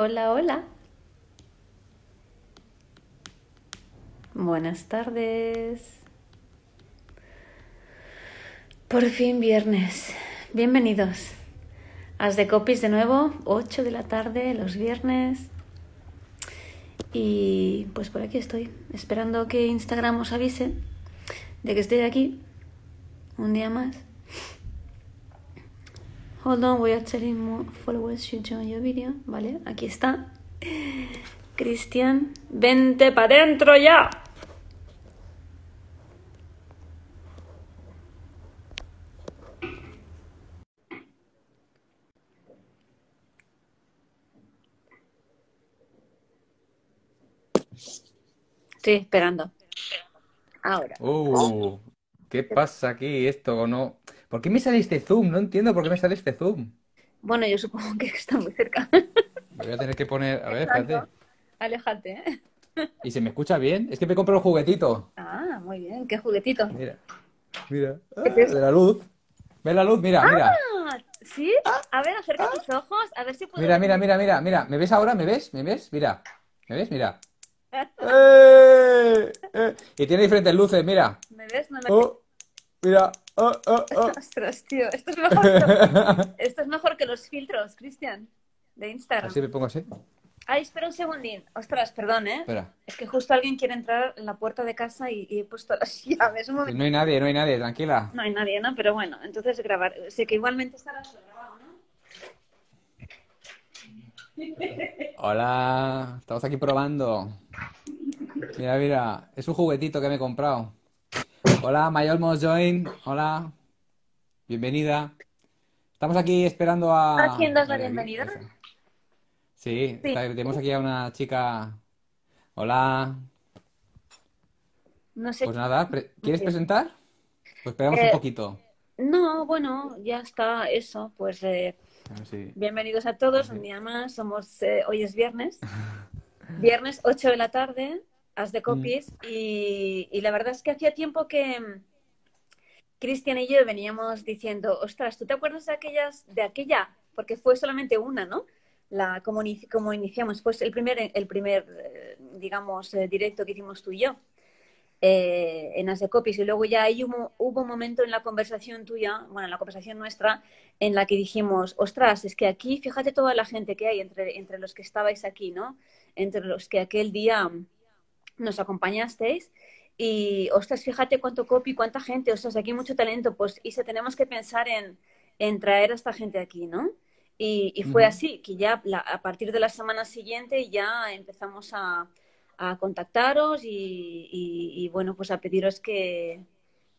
Hola, hola. Buenas tardes. Por fin viernes. Bienvenidos. As de copies de nuevo, 8 de la tarde, los viernes. Y pues por aquí estoy, esperando que Instagram os avise de que estoy aquí un día más. Hold on, voy a telling more followers should join your video. Vale, aquí está. Cristian, vente para adentro ya. Estoy esperando. Ahora. Uh, ¿qué pasa aquí? Esto no. ¿Por qué me sale este zoom? No entiendo por qué me sale este zoom. Bueno, yo supongo que está muy cerca. Me voy a tener que poner. A ver, espérate. Aléjate, ¿eh? ¿Y se me escucha bien? Es que me compro el juguetito. Ah, muy bien. Qué juguetito. Mira, mira. Ah, de la luz. ¿Ves la luz? Mira, mira. Ah, ¿sí? A ver, acerca tus ojos. A ver si puedo... Mira, mira, mira, mira, mira. ¿Me ves ahora? ¿Me ves? ¿Me ves? Mira. ¿Me ves? Mira. ¡Eh! ¡Eh! Y tiene diferentes luces, mira. ¿Me ves? No me... Oh, mira. Oh, oh, oh. Ostras, tío. Esto es mejor que... Esto es mejor que los filtros, Cristian, de Instagram. Así me pongo así. Ay, espera un segundín. Ostras, perdón, ¿eh? Espera. Es que justo alguien quiere entrar en la puerta de casa y, y he puesto las llaves. Un momento. No hay nadie, no hay nadie, tranquila. No hay nadie, ¿no? Pero bueno, entonces grabar. Sé que igualmente estará grabado, ¿no? Hola, estamos aquí probando. Mira, mira, es un juguetito que me he comprado. Hola, My Almost Join. Hola, bienvenida. Estamos aquí esperando a. ¿A quién das la bienvenida? Sí, Sí. está- tenemos aquí a una chica. Hola. No sé. Pues nada, pre- ¿quieres presentar? Pues esperamos un Eh, poquito. No, bueno, ya está eso. Pues eh, bienvenidos a todos, un día más. Somos, eh, hoy es viernes. Viernes 8 de la tarde, as de copies. Y, y la verdad es que hacía tiempo que mm, Cristian y yo veníamos diciendo, ostras, ¿tú te acuerdas de aquellas, de aquella? Porque fue solamente una, ¿no? La, como, inici- como iniciamos, fue el primer, el primer eh, digamos, eh, directo que hicimos tú y yo. eh, en As de Copies y luego ya ahí hubo, hubo un momento en la conversación tuya, bueno, en la conversación nuestra, en la que dijimos, ostras, es que aquí, fíjate toda la gente que hay entre, entre los que estabais aquí, ¿no? Entre los que aquel día nos acompañasteis y, ostras, fíjate cuánto copy, cuánta gente, ostras, aquí hay mucho talento, pues, y se tenemos que pensar en, en traer a esta gente aquí, ¿no? Y, y fue así, que ya la- a partir de la semana siguiente ya empezamos a, a contactaros y, y- y, bueno, pues a pediros que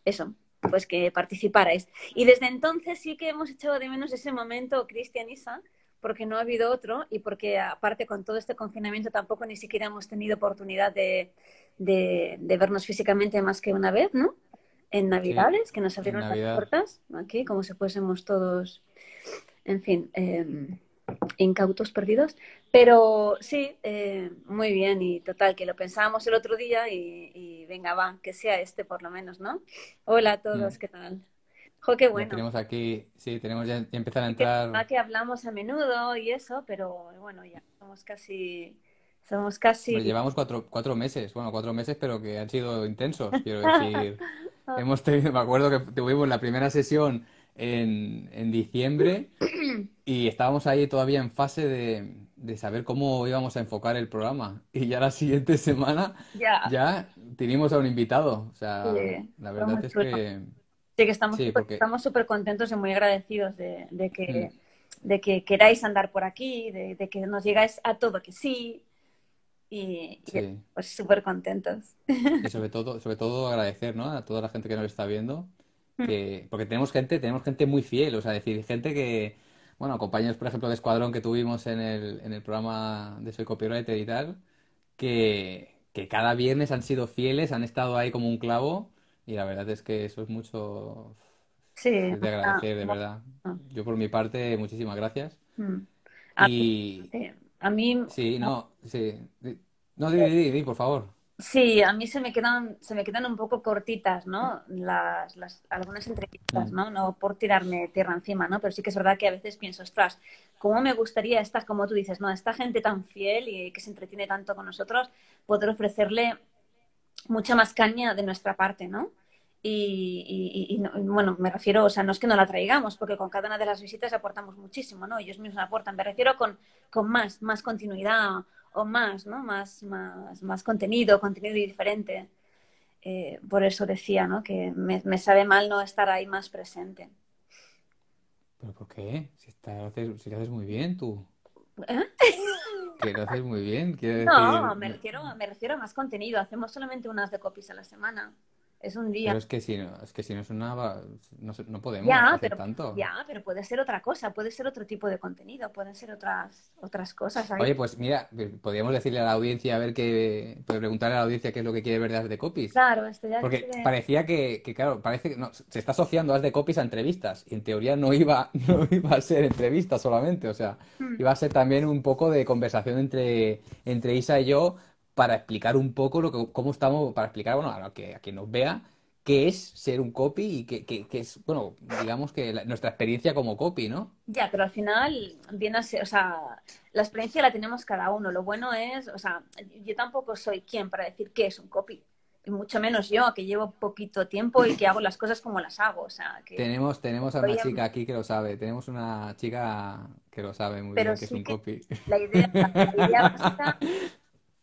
eso, pues que participarais. Y desde entonces sí que hemos echado de menos ese momento, Cristian Isa, porque no ha habido otro y porque aparte con todo este confinamiento tampoco ni siquiera hemos tenido oportunidad de, de- de vernos físicamente más que una vez, ¿no? En Navidades, que nos abrieron las puertas, aquí, como si fuésemos todos, en fin, eh, incautos perdidos. Pero sí, eh, muy bien y total, que lo pensábamos el otro día y, y venga, va, que sea este por lo menos, ¿no? Hola a todos, Mm. ¿qué tal? Jo, qué Ya bueno. tenemos aquí, sí, tenemos ya, ya empiezan a Sí que entrar. que hablamos a menudo y eso, pero bueno, ya somos casi, somos casi, llevamos cuatro, cuatro meses, bueno, cuatro meses, pero que han sido intensos, quiero decir. Hemos tenido, me acuerdo que tuvimos la primera sesión en, en diciembre y estábamos ahí todavía en fase de, de saber cómo íbamos a enfocar el programa. Y ya la siguiente semana ya, ya teníamos a un invitado. O sea, Sí, la verdad muy es que sí que estamos sí, porque súper contentos y muy agradecidos de, de que, mm, de que queráis andar por aquí, de, de que nos llegáis a todo que sí y, y sí. pues súper contentos. Y sobre todo, sobre todo agradecer, ¿no? A toda la gente que nos está viendo, que, porque tenemos gente, tenemos gente muy fiel, o sea, decir, gente que, bueno, compañeros, por ejemplo, de Escuadrón que tuvimos en el, en el programa de Soy Copywriter y tal, que, que cada viernes han sido fieles, han estado ahí como un clavo, y la verdad es que eso es mucho, Sí, es de ah, agradecer, de verdad. ah, Yo por mi parte, muchísimas gracias. mm. A Y a mí, sí, no, sí. No, di, di, di, por favor. Sí, a mí se me quedan, se me quedan un poco cortitas, ¿no? Las, las, algunas entrevistas, ¿no? No por tirarme tierra encima, ¿no? Pero sí que es verdad que a veces pienso, ostras, ¿cómo me gustaría esta, como tú dices, ¿no? Esta gente tan fiel y que se entretiene tanto con nosotros, poder ofrecerle mucha más caña de nuestra parte, ¿no? Y, y, bueno, me refiero, o sea, no es que no la traigamos, porque con cada una de las visitas aportamos muchísimo, ¿no? Ellos mismos aportan, me refiero con, con más, más continuidad o más, ¿no? Más, más, más contenido, contenido diferente. Eh, por eso decía, ¿no? Que me, me, sabe mal no estar ahí más presente. ¿Pero por qué? Si, está, si lo haces muy bien, tú. ¿Eh? Que lo haces muy bien. No, me, refiero, me refiero a más contenido. Hacemos solamente unas de copies a la semana es un día. Pero es que si no es, que si no es una... No, no podemos ya, hacer tanto. Ya, pero puede ser otra cosa, puede ser otro tipo de contenido, pueden ser otras, otras cosas. Oye, pues mira, podríamos decirle a la audiencia, a ver qué... preguntarle a la audiencia qué es lo que quiere ver de As de Copies. Claro, esto ya Porque parecía que, que, claro, parece que no, se está asociando As de Copies a entrevistas. Y en teoría no iba, no iba a ser entrevistas solamente, o sea, hmm. iba a ser también un poco de conversación entre, entre Isa y yo para explicar un poco lo que, cómo estamos, para explicar, bueno, a, que, a quien nos vea, qué es ser un copy y qué, es, bueno, digamos que nuestra experiencia como copy, ¿no? Ya, pero al final viene a ser, o sea, la experiencia la tenemos cada uno. Lo bueno es, o sea, yo tampoco soy quien para decir qué es un copy. Y mucho menos yo, que llevo poquito tiempo y que hago las cosas como las hago. O sea, que... Tenemos, tenemos a una chica aquí que lo sabe. Tenemos una chica que lo sabe muy bien que es un copy. La idea, la idea básica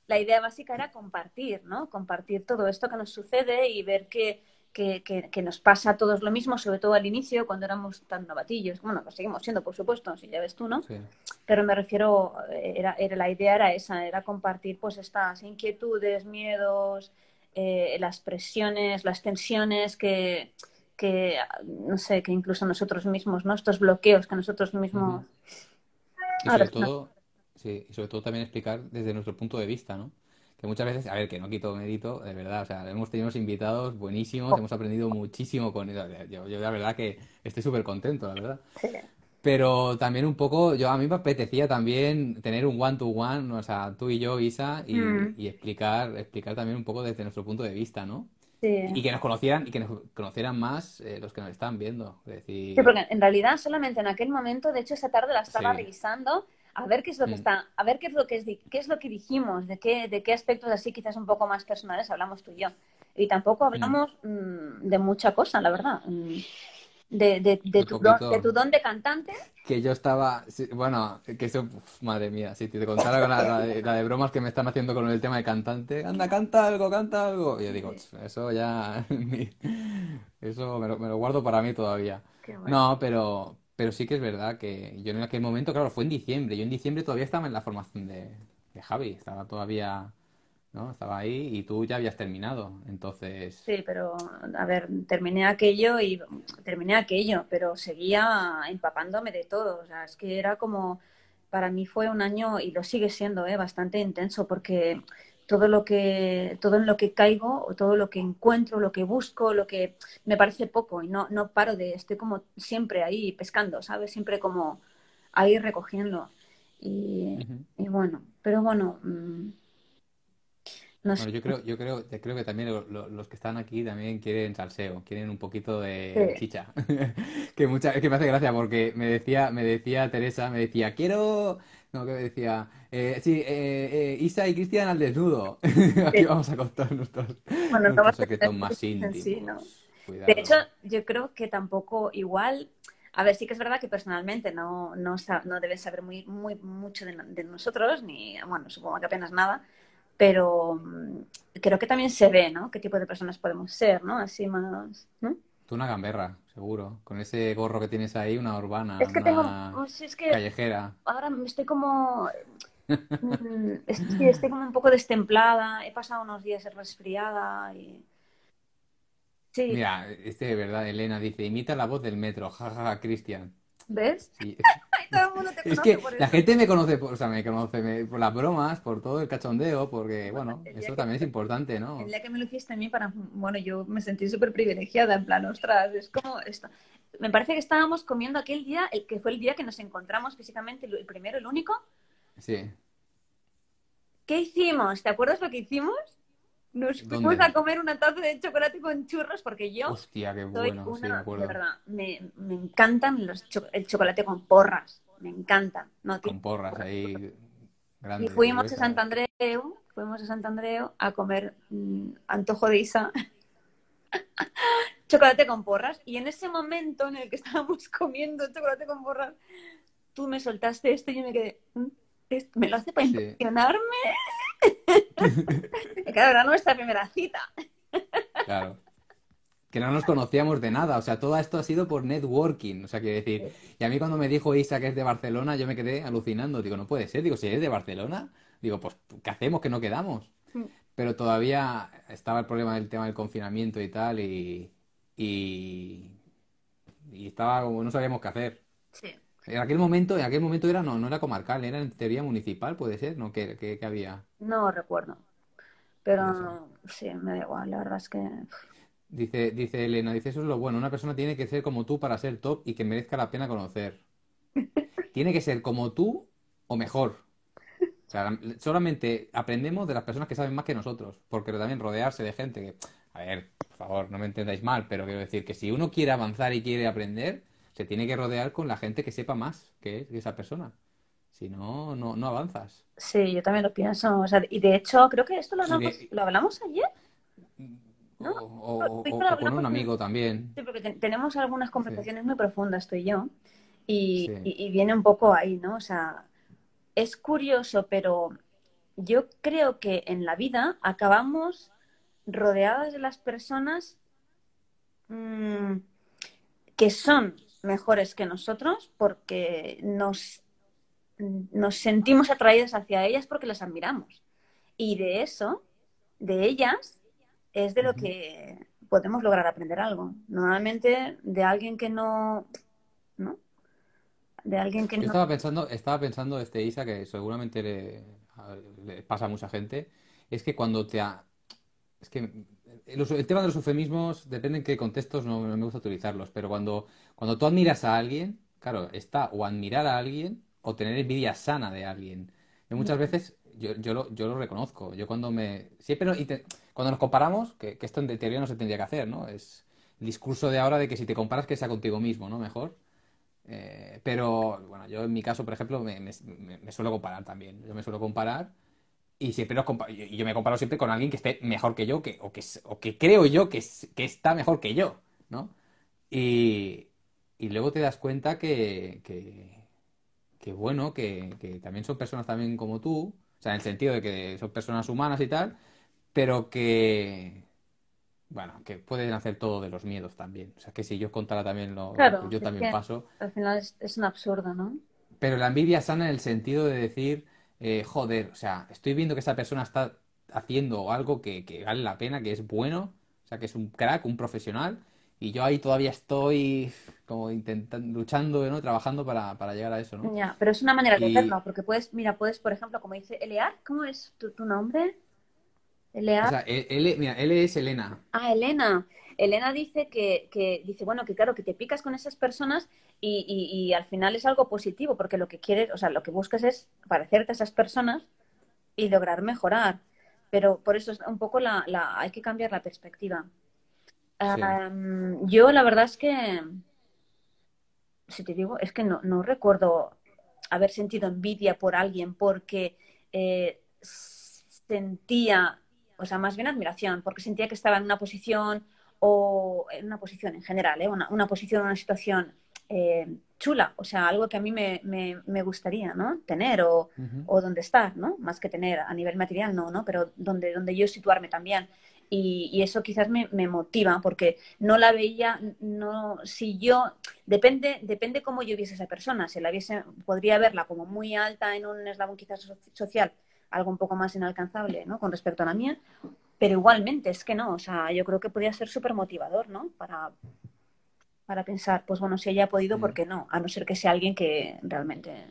la idea básica era compartir, ¿no? Compartir todo esto que nos sucede y ver que, que, que, nos pasa a todos lo mismo, sobre todo al inicio, cuando éramos tan novatillos. Bueno, lo seguimos siendo, por supuesto, si ya ves tú, ¿no? Sí. Pero me refiero, era, era, la idea era esa, era compartir pues estas inquietudes, miedos, eh, las presiones, las tensiones que, que, no sé, que incluso nosotros mismos, ¿no? Estos bloqueos que nosotros mismos... sobre todo, Sí, y sobre todo también explicar desde nuestro punto de vista, ¿no? Que muchas veces, a ver, que no quito mérito, de verdad, o sea, hemos tenido invitados buenísimos, hemos aprendido muchísimo con ellos. Yo, yo la verdad que estoy súper contento, la verdad. Pero también un poco, yo a mí me apetecía también tener un one-to-one, o sea, tú y yo, Isa, y, mm. y, explicar, explicar también un poco desde nuestro punto de vista, ¿no? Sí. Y que nos conocieran, y que nos conocieran más eh, los que nos están viendo. Decir... Sí, porque en realidad solamente en aquel momento, de hecho esa tarde la estaba revisando a ver qué es lo que mm. está, a ver qué es lo que es, qué es lo que dijimos, de qué, de qué aspectos así quizás un poco más personales hablamos tú y yo. Y tampoco mm. hablamos mm, de mucha cosa, la verdad. De, de, de, tu don, de, tu don, de cantante. Que yo estaba, bueno, que eso, madre mía, si te contara la, de, bromas que me están haciendo con el tema de cantante, anda, canta algo, canta algo. Y yo digo, eso ya, eso me lo, me lo, guardo para mí todavía. No, pero, pero sí que es verdad que yo en aquel momento, claro, fue en diciembre. Yo en diciembre todavía estaba en la formación de, de Javi. Estaba todavía, ¿no? Estaba ahí y tú ya habías terminado. Entonces. Sí, pero, a ver, terminé aquello y terminé aquello, pero seguía empapándome de todo. O sea, es que era como. Para mí fue un año, y lo sigue siendo, ¿eh? bastante intenso, porque todo lo que todo en lo que caigo o todo lo que encuentro lo que busco lo que me parece poco y no no paro de estoy como siempre ahí pescando sabes siempre como ahí recogiendo. Y, y bueno pero bueno mm, no bueno, yo creo, yo creo, creo que también los que están aquí también quieren salseo, quieren un poquito de chicha. que mucha, que me hace gracia porque me decía, me decía Teresa, me decía, quiero no, que decía, eh, sí, eh, eh, Isa y Cristian al desnudo. Aquí vamos a contar nuestros, bueno, no secretos más íntimos. De hecho, yo creo que tampoco igual, a ver, sí que es verdad que personalmente no, no, no debes saber muy, muy mucho de, nosotros, ni, bueno, supongo que apenas nada, pero mm, creo que también se ve, ¿no? Qué tipo de personas podemos ser, ¿no? Así más... Tú una gamberra, seguro. Con ese gorro que tienes ahí, una urbana, es que tengo, pues es que callejera. Ahora estoy como... Mm, estoy, estoy, como un poco destemplada. He pasado unos días resfriada y... Sí. Mira, este de verdad, Elena dice, imita la voz del metro, jajaja, Cristian. ¿Ves? es que la gente me conoce, por, o sea, me conoce por las bromas, por todo el cachondeo, porque, bueno, eso también es importante, ¿no? El día que me lo hiciste a mí, para, bueno, yo me sentí súper privilegiada, en plan, ostras, es como esto. Me parece que estábamos comiendo aquel día, el que fue el día que nos encontramos físicamente, el primero, el único. Sí. ¿Qué hicimos? ¿Te acuerdas lo que hicimos? Nos fuimos a comer una taza de chocolate con churros porque yo Hostia, qué bueno, soy sí, me acuerdo. de verdad, me, me encantan los cho- el chocolate con porras, me encantan. No. Con porras ahí Y grandes. fuimos a. Santandreu, fuimos a Santandreu a comer mm, antojo de Isa, chocolate con porras. Y en ese momento en el que estábamos comiendo chocolate con porras, tú me soltaste esto y yo me quedé, "Mm, ¿esto ¿me lo hace para Sí. impresionarme? Claro, era nuestra primera cita. Claro. Que no nos conocíamos de nada, o sea, todo esto ha sido por networking, o sea, quiero decir, y a mí cuando me dijo Isa que es de Barcelona, yo me quedé alucinando, digo, no puede ser, digo, si eres de Barcelona, digo, pues, ¿qué hacemos que no quedamos? Mm. Pero todavía estaba el problema del tema del confinamiento y tal, y, y, y estaba como, no sabíamos qué hacer. Sí. En aquel momento, en aquel momento era, no, no era comarcal, era en teoría municipal, puede ser, ¿no? ¿Qué, qué- qué había? No recuerdo. Pero sí, me da igual, la verdad es que... Dice, dice Elena, dice, eso es lo bueno, una persona tiene que ser como tú para ser top y que merezca la pena conocer. Tiene que ser como tú o mejor. O sea, solamente aprendemos de las personas que saben más que nosotros, porque también rodearse de gente que, a ver, por favor, no me entendáis mal, pero quiero decir que si uno quiere avanzar y quiere aprender, se tiene que rodear con la gente que sepa más que, que esa persona. Si no, no, no avanzas. Sí, yo también lo pienso. O sea, y de hecho, creo que esto lo Sí, hablamos, de- lo hablamos ayer. O, ¿No? o- o- Sí, o- pero o con un amigo también. Sí, porque te- tenemos algunas conversaciones muy profundas, tú y yo. Y, Sí. y- y viene un poco ahí, ¿no? O sea, es curioso, pero yo creo que en la vida acabamos rodeadas de las personas mm, que son mejores que nosotros porque nos, nos sentimos atraídos hacia ellas porque las admiramos. Y de eso, de ellas, es de lo que podemos lograr aprender algo. Normalmente de alguien que no, ¿no? De alguien que Yo no. estaba pensando, estaba pensando, este Isa, que seguramente le pasa a mucha gente, es que cuando te... ha- Es que los- el tema de los eufemismos depende en qué contextos, no, no me gusta utilizarlos, pero cuando, cuando tú admiras a alguien, claro, está o admirar a alguien o tener envidia sana de alguien. Y muchas veces yo, yo lo, yo lo reconozco. Yo cuando me... Siempre no- inte- cuando nos comparamos, que, que esto en teoría no se tendría que hacer, ¿no? Es el discurso de ahora de que si te comparas que sea contigo mismo, ¿no? Mejor. Eh, pero bueno, yo en mi caso, por ejemplo, me- me- me suelo comparar también. Yo me suelo comparar y siempre compa- y yo me comparo siempre con alguien que esté mejor que yo, que, o, que, o que creo yo que, que está mejor que yo, ¿no? Y, y luego te das cuenta que, que, que bueno, que, que también son personas también como tú, o sea, en el sentido de que son personas humanas y tal, pero que, bueno, que pueden hacer todo de los miedos también. O sea, que si yo contara también lo, Claro, lo que yo también paso. al final es, es un absurdo, ¿no? Pero la envidia sana en el sentido de decir, eh, joder, o sea, estoy viendo que esa persona está haciendo algo que, que vale la pena, que es bueno, o sea, que es un crack, un profesional, y yo ahí todavía estoy como intentando, luchando, ¿no? Trabajando para, para llegar a eso, ¿no? Ya, pero es una manera de Y- hacerlo, porque puedes, mira, puedes, por ejemplo, como dice Elear, ¿cómo es tu, tu nombre? Elear. O sea, él, él- mira, él es Elena. Ah, Elena. Elena dice que, que dice, bueno, que claro, que te picas con esas personas y, y- y al final es algo positivo, porque lo que quieres, o sea, lo que buscas es parecerte a esas personas y lograr mejorar. Pero por eso es un poco la, la, hay que cambiar la perspectiva. Sí. Yo la verdad es que, si te digo, es que no, no recuerdo haber sentido envidia por alguien porque eh, sentía, o sea, más bien admiración, porque sentía que estaba en una posición o en una posición en general, ¿eh? una, una posición, una situación eh, chula, o sea, algo que a mí me, me, me gustaría, ¿no? Tener o, Ujú. o donde estar, ¿no? Más que tener a nivel material, no, ¿no? Pero donde, donde yo situarme también. Y, y eso quizás me, me motiva porque no la veía, no, si yo, depende, depende cómo yo viese a esa persona, si la viese, podría verla como muy alta en un eslabón quizás so- social, algo un poco más inalcanzable, ¿no? Con respecto a la mía, pero igualmente es que no, o sea, yo creo que podría ser súper motivador, ¿no? Para, para pensar, pues bueno, si ella ha podido, ¿por qué no? A no ser que sea alguien que realmente...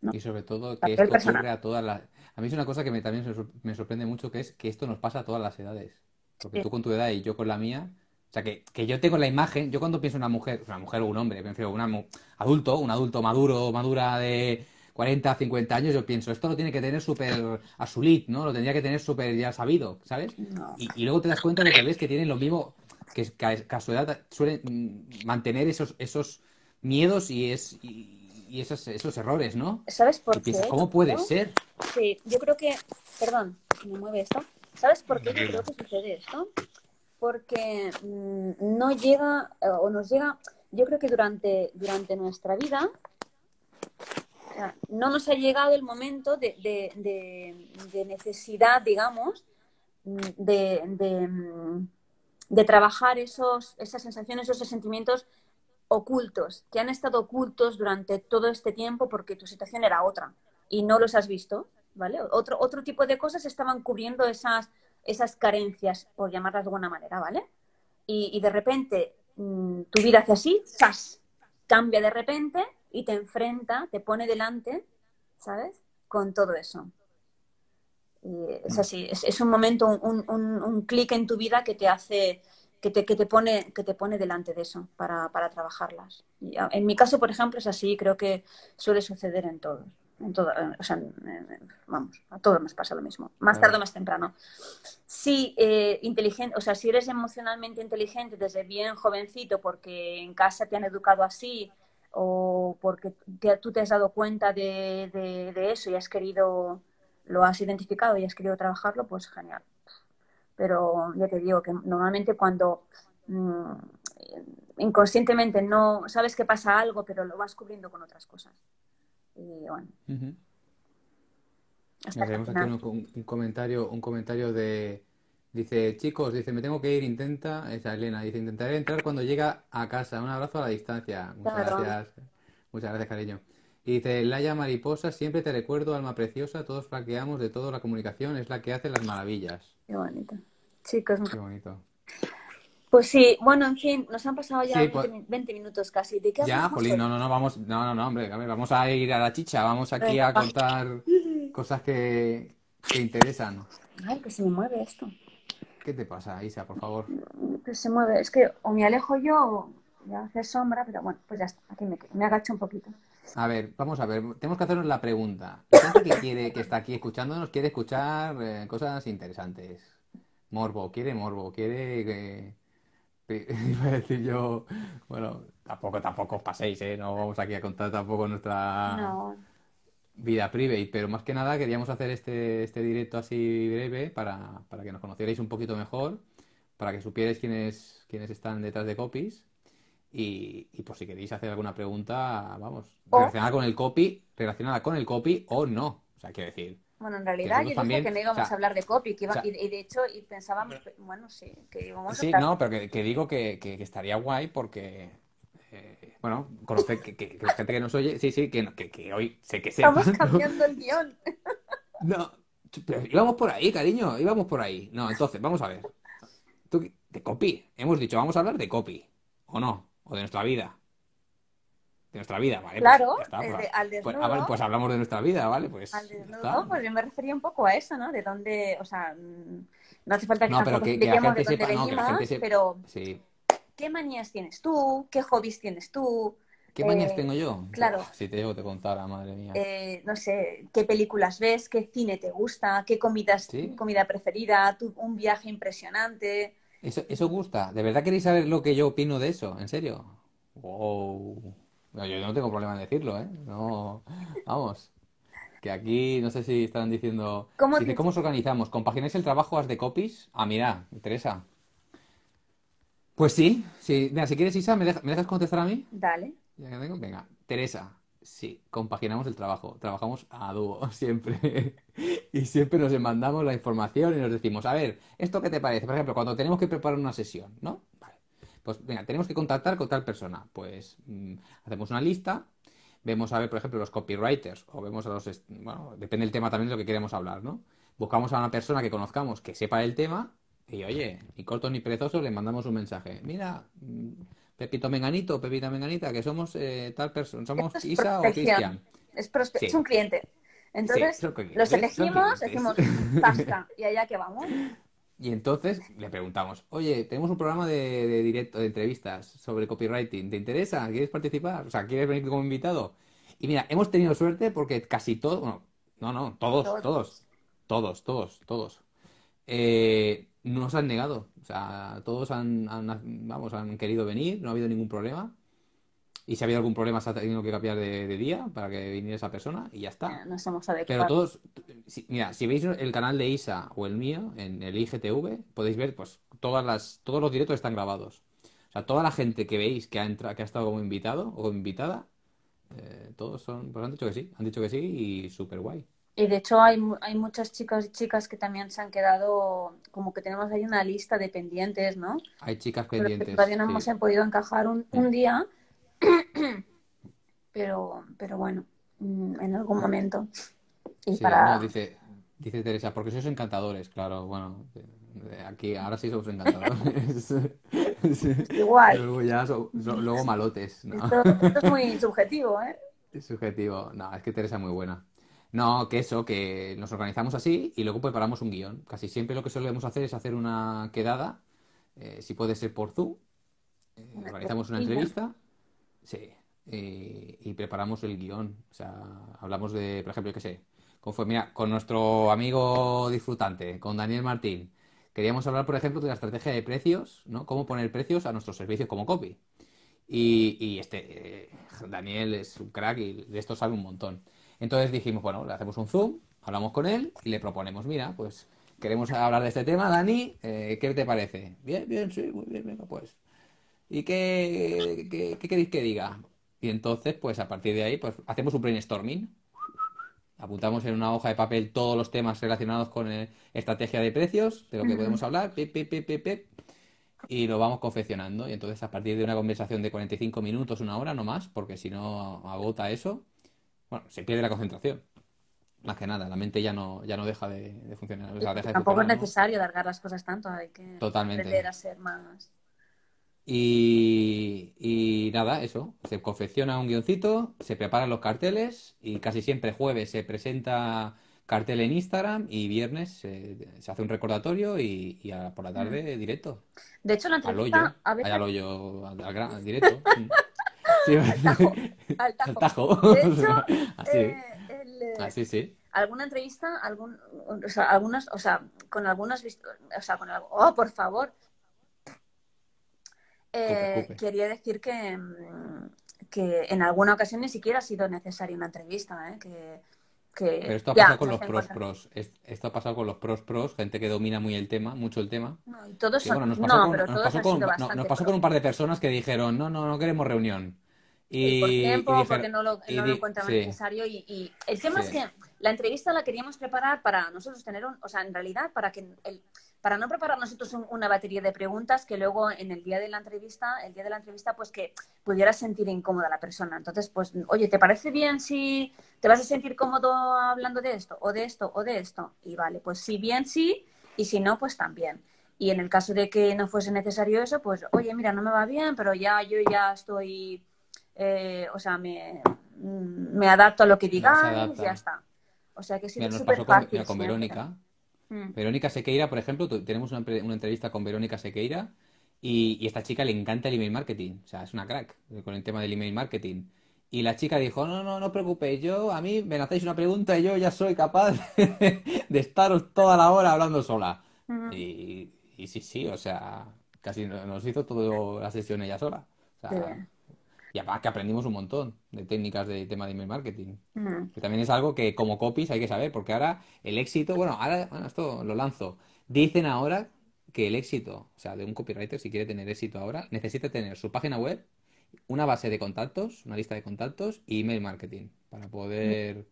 ¿no? Y sobre todo A que esto personal. ocurre a todas las... A mí es una cosa que me, también me sor- me sorprende mucho, que es que esto nos pasa a todas las edades. Porque Sí. tú con tu edad y yo con la mía, o sea, que, que yo tengo la imagen, yo cuando pienso en una mujer, una mujer o un hombre, a un adulto, un adulto maduro, madura de 40, 50 años, yo pienso, esto lo tiene que tener súper asulit, ¿no? Lo tendría que tener súper ya sabido, ¿sabes? Y, y, luego te das cuenta de que ves que tienen lo mismo, que, que a su edad suelen mm, mantener esos, esos miedos y, es, y, esos, esos errores, ¿no? ¿Sabes por qué? ¿Cómo puede ser? Sí, yo creo que, perdón, me mueve esto. ¿Sabes por qué yo creo que sucede esto? Porque mm, no llega, eh, o nos llega, yo creo que durante, durante nuestra vida no nos ha llegado el momento de, de, necesidad, digamos, de, de, trabajar esos, esas sensaciones, esos sentimientos ocultos, que han estado ocultos durante todo este tiempo porque tu situación era otra y no los has visto, ¿vale? Otro, otro tipo de cosas estaban cubriendo esas, esas carencias, por llamarlas de alguna manera, ¿vale? Y, de repente mm, tu vida hace así, ¡zas! Cambia de repente y te enfrenta, te pone delante, ¿sabes? Con todo eso. Es así, es, un momento, un, un, clic en tu vida que te hace, que te, que te, pone, que te pone delante de eso para, para trabajarlas. en mi caso, por ejemplo, es así, creo que suele suceder en todos en todo, o sea, vamos, a todos nos pasa lo mismo, más tarde o más temprano. Si eh, inteligente, o sea, si eres emocionalmente inteligente desde bien jovencito porque en casa te han educado así o porque tú te has dado cuenta de, de, eso y has querido, lo has identificado y has querido trabajarlo, pues genial. Pero ya te digo que normalmente cuando mm, inconscientemente no sabes que pasa algo, pero lo vas cubriendo con otras cosas. Y bueno. Tenemos aquí un, comentario, un comentario de dice, chicos, dice, me tengo que ir, intenta, esa Elena, dice, intentaré entrar cuando llega a casa. Un abrazo a la distancia. Muchas gracias. Muchas gracias, cariño. Y dice, Laia Mariposa, siempre te recuerdo, alma preciosa, todos flaqueamos de todo, la comunicación es la que hace las maravillas. Qué bonito. Chicos, qué bonito. Pues sí, bueno, en fin, nos han pasado ya 20, pues minutos casi. ¿De qué ya, Jolín, no, no, no, vamos, no, no, no, hombre, vamos a ir a la chicha, vamos aquí a contar cosas que, que interesan. Ay, que se me mueve esto. ¿Qué te pasa, Isa, por favor? Que se mueve, es que o me alejo yo o ya hace sombra, pero bueno, pues ya está, aquí me, me agacho un poquito. A ver, vamos a ver, tenemos que hacernos la pregunta. La gente que quiere, que está aquí escuchándonos, quiere escuchar eh, cosas interesantes. Morbo, quiere morbo, quiere... iba a decir yo, bueno, tampoco, tampoco os paséis, ¿eh? No vamos aquí a contar tampoco nuestra vida private, pero más que nada queríamos hacer este, este directo así breve para, para que nos conocierais un poquito mejor, para que supierais quiénes, quiénes están detrás de copies y, y por si queréis hacer alguna pregunta, vamos, relacionada con el copy, relacionada con el copy o no. O sea, quiero decir, bueno, en realidad yo dije que no íbamos a hablar de copy, que iba, y, de hecho y pensábamos, bueno, sí, que íbamos Sí, no, pero que, digo que, que, estaría guay porque, eh, bueno, conocer que, que, la gente que nos oye, sí, sí, que, que, hoy sé que sepan. Estamos cambiando el guion. No, pero íbamos por ahí, cariño, íbamos por ahí. No, entonces, vamos a ver. ¿Tú, de copy, hemos dicho, vamos a hablar de copy, ¿o no? O de nuestra vida nuestra vida, ¿vale? Pues claro, pues, al desnudo. Pues, pues, hablamos de nuestra vida, ¿vale? Pues, al desnudo, pues yo me refería un poco a eso, ¿no? De dónde, o sea, no hace falta que no, pero que, que la gente sepa, venimos, no, que la gente pero sí. ¿qué manías tienes tú? ¿Qué hobbies tienes tú? ¿Qué manías eh, tengo yo? Claro. si te digo, te contara, madre mía. Eh, no sé, ¿qué películas ves? ¿Qué cine te gusta? ¿Qué comidas, comida preferida? ¿Tu, ¿Un viaje impresionante? Eso, eso gusta. ¿De verdad queréis saber lo que yo opino de eso? ¿En serio? Wow. No, yo no tengo problema en decirlo, ¿eh? No, vamos. Que aquí, no sé si están diciendo... ¿Cómo, dice, ¿cómo os organizamos? ¿Compagináis el trabajo as de copies? Ah, mira, Teresa. Pues sí, sí. Mira, si quieres, Isa, ¿me, dejas contestar a mí? Dale. Ya que tengo, venga. Teresa, sí, compaginamos el trabajo. Trabajamos a dúo, siempre. y siempre nos mandamos la información y nos decimos, a ver, ¿esto qué te parece? Por ejemplo, cuando tenemos que preparar una sesión, ¿no? Pues venga, tenemos que contactar con tal persona. Pues mm, hacemos una lista, vemos a ver, por ejemplo, los copywriters, o vemos a los, bueno, depende del tema también de lo que queremos hablar, ¿no? Buscamos a una persona que conozcamos, que sepa el tema, y oye, ni corto ni perezoso, le mandamos un mensaje. Mira, mm, Pepito Menganito, Pepita Menganita, que somos eh, tal persona, somos Isa o Cristian. Es, es un cliente. Entonces, los elegimos, decimos, basta, y allá que vamos. Y entonces le preguntamos, oye, tenemos un programa de, directo, de entrevistas sobre copywriting, ¿te interesa? ¿Quieres participar? O sea, ¿quieres venir como invitado? Y mira, hemos tenido suerte porque casi todos, bueno, no, no, todos, Todos. todos, todos, todos, todos, eh, nos han negado. O sea, todos han, han- vamos, han querido venir, no ha habido ningún problema. Y si ha habido algún problema, se ha tenido que cambiar de, de día para que viniera esa persona y ya está. Pero todos, si- mira, si veis el canal de Isa o el mío, en el IGTV, podéis ver, pues, todas las, todos los directos están grabados. O sea, toda la gente que veis que ha entrado, que ha estado como invitado o como invitada, eh, todos son, pues han dicho que sí, han dicho que sí y súper guay. Y de hecho hay, hay muchas chicas y chicas que también se han quedado, como que tenemos ahí una lista de pendientes, ¿no? Hay chicas Pero pendientes, todavía no sí. hemos podido encajar un, un día, pero, pero bueno, mm, en algún momento. Y Sí, para... no, dice, dice Teresa, porque sois encantadores, claro, bueno, de aquí ahora sí somos encantadores. Igual. Luego ya so- so- luego malotes, ¿no? Esto, esto es muy subjetivo, ¿eh? Es subjetivo. No, es que Teresa es muy buena. No, que eso, que nos organizamos así y luego preparamos un guion. Casi siempre lo que solemos hacer es hacer una quedada, eh, si puede ser por Zoom. eh, organizamos una entrevista, sí, y, y preparamos el guion. O sea, hablamos de, por ejemplo, yo qué sé, fue, mira, con nuestro amigo disfrutante, con Daniel Martín. Queríamos hablar, por ejemplo, de la estrategia de precios, ¿no? Cómo poner precios a nuestros servicios como copy. Y, y este, eh, Daniel es un crack y de esto sabe un montón. Entonces dijimos, bueno, le hacemos un Zoom, hablamos con él y le proponemos, mira, pues queremos hablar de este tema, Dani, eh, ¿qué te parece? Bien, bien, sí, muy bien, venga, pues. ¿Y qué, qué, qué queréis que diga? Y entonces, pues a partir de ahí, pues hacemos un brainstorming. Apuntamos en una hoja de papel todos los temas relacionados con eh, estrategia de precios, de lo que podemos hablar, pip, pip, pip, pip, pip, y lo vamos confeccionando. Y entonces, a partir de una conversación de 45 minutos, una hora, no más, porque si no agota eso, bueno, se pierde la concentración. Más que nada, la mente ya no, ya no deja de, de funcionar. O sea, deja de Tampoco es ¿no? necesario alargar las cosas tanto, hay que Totalmente. aprender a ser más... Y, y nada, eso, se confecciona un guioncito, se preparan los carteles y casi siempre jueves se presenta cartel en Instagram y viernes se, se hace un recordatorio y, y a- por la tarde directo, De hecho, la al entrevista hoyo, a veces al hoyo, al, al gran, al directo. Sí, al tajo, al al tajo. De hecho, Así, eh, el, eh, así sí. alguna entrevista, algún, o sea, algunas, o sea, con algunas, o sea, con algo, oh, por favor. Eh, quería decir que, mm, que en alguna ocasión ni siquiera ha sido necesaria una entrevista, ¿eh? Que, que Pero esto ha ya, pasado con los pros pros. Es- Esto ha pasado con los pros pros, gente que domina muy el tema, mucho el tema. No, y todos Que son, bueno, nos pasó no, con, pero nos pasó no, nos con un par de personas que dijeron, no, no, no queremos reunión. Y por y tiempo, porque no lo, no lo sí, necesario. Y, y el tema es que la entrevista la queríamos preparar para nosotros tener un, o sea, en realidad, para que el, para no preparar nosotros un- una batería de preguntas que luego en el día de la entrevista, el día de la entrevista, pues que pudiera sentir incómoda la persona. Entonces, pues, oye, ¿te parece bien si te vas a sentir cómodo hablando de esto, o de esto, o de esto? Y vale, pues si bien sí, y si no, pues también. Y en el caso de que no fuese necesario eso, pues, oye, mira, no me va bien, pero ya yo ya estoy eh, o sea, me, mm, me adapto a lo que digáis, adapta. ya está. O sea que sido Mira, nos súper con, fácil con siempre. Verónica. Mm. Verónica Sequeira, por ejemplo, tenemos una, una entrevista con Verónica Sequeira y, y esta chica le encanta el email marketing. O sea, es una crack con el tema del email marketing. Y la chica dijo, no, no, no os preocupéis, yo, a mí me hacéis una pregunta y yo ya soy capaz de estaros toda la hora hablando sola. Y, y sí, sí, o sea, casi no- nos hizo toda la sesión ella sola. O sea. Y además que aprendimos un montón de técnicas de tema de email marketing. Mm. Que también es algo que como copies hay que saber, porque ahora el éxito, bueno, ahora, bueno, esto lo lanzo. Dicen ahora que el éxito, o sea, de un copywriter, si quiere tener éxito ahora, necesita tener su página web, una base de contactos, una lista de contactos y email marketing para poder...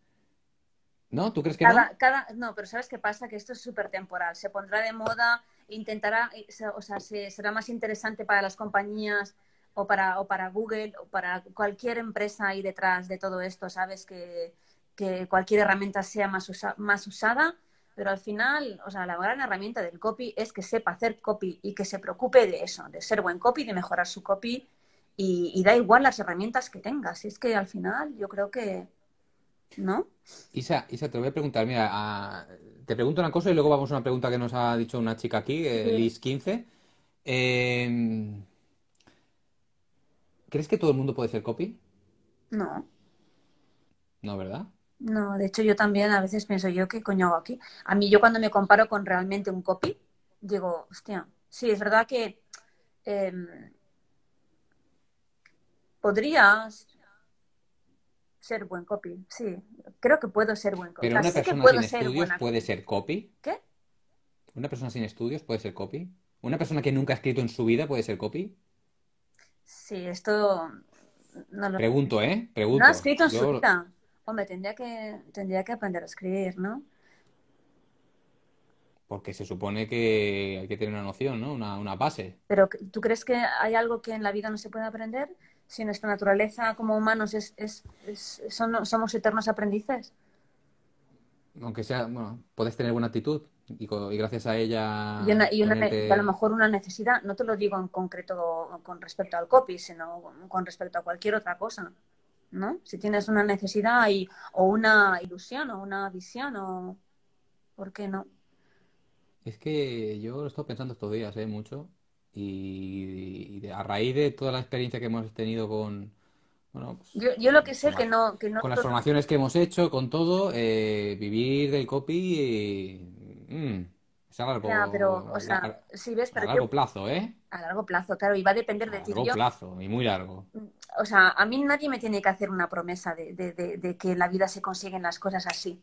¿No? ¿Tú crees que no? Cada, cada, no, pero ¿sabes qué pasa? Que esto es súper temporal. Se pondrá de moda, intentará, o sea, se- será más interesante para las compañías o para, o para Google o para cualquier empresa ahí detrás de todo esto, ¿sabes? Que, que cualquier herramienta sea más, usa- más usada, pero al final, o sea, la gran herramienta del copy es que sepa hacer copy y que se preocupe de eso, de ser buen copy, de mejorar su copy y, y da igual las herramientas que tengas. Es que al final yo creo que, ¿no? Isa, Isa, te lo voy a preguntar. Mira, a- te pregunto una cosa y luego vamos a una pregunta que nos ha dicho una chica aquí, eh, Sí. Liz15. Eh, ¿crees que todo el mundo puede ser copy? No. No, ¿verdad? No, de hecho yo también a veces pienso yo, ¿qué coño hago aquí? A mí yo cuando me comparo con realmente un copy, digo, hostia, sí, es verdad que em, podrías ser buen copy, sí, creo que puedo ser buen copy. Pero una Así persona sin estudios puede ser copy. ¿Qué? Una persona sin estudios puede ser copy. Una persona que nunca ha escrito en su vida puede ser copy. Sí, esto no lo Pregunto, ¿eh? No ha escrito en su vida. Hombre, tendría que, tendría que aprender a escribir, ¿no? porque se supone que hay que tener una noción, ¿no? Una, una base. Pero ¿tú crees que hay algo que en la vida no se puede aprender? Si nuestra naturaleza como humanos es, es, es- son- somos eternos aprendices. Aunque sea, bueno, puedes tener buena actitud y, y gracias a ella Y, una, y, y a lo mejor una necesidad, no te lo digo en concreto con respecto al copy, sino con respecto a cualquier otra cosa, ¿no? Si tienes una necesidad y, o una ilusión o una visión, o ¿por qué no? Es que yo lo he estado pensando estos días, ¿eh? Mucho. Y, y a raíz de toda la experiencia que hemos tenido con, bueno, pues, Yo, yo lo que sé con que no, que no con las formaciones que hemos hecho, con todo, eh, vivir del copy eh, mm, es a pero, largo, o sea, lar- sí ves, a largo plazo, ¿eh? a largo plazo, claro, y va a depender A de ti. largo Yo, plazo y muy largo. o sea, a mí nadie me tiene que hacer una promesa de, de- de- de que en la vida se consiguen las cosas así.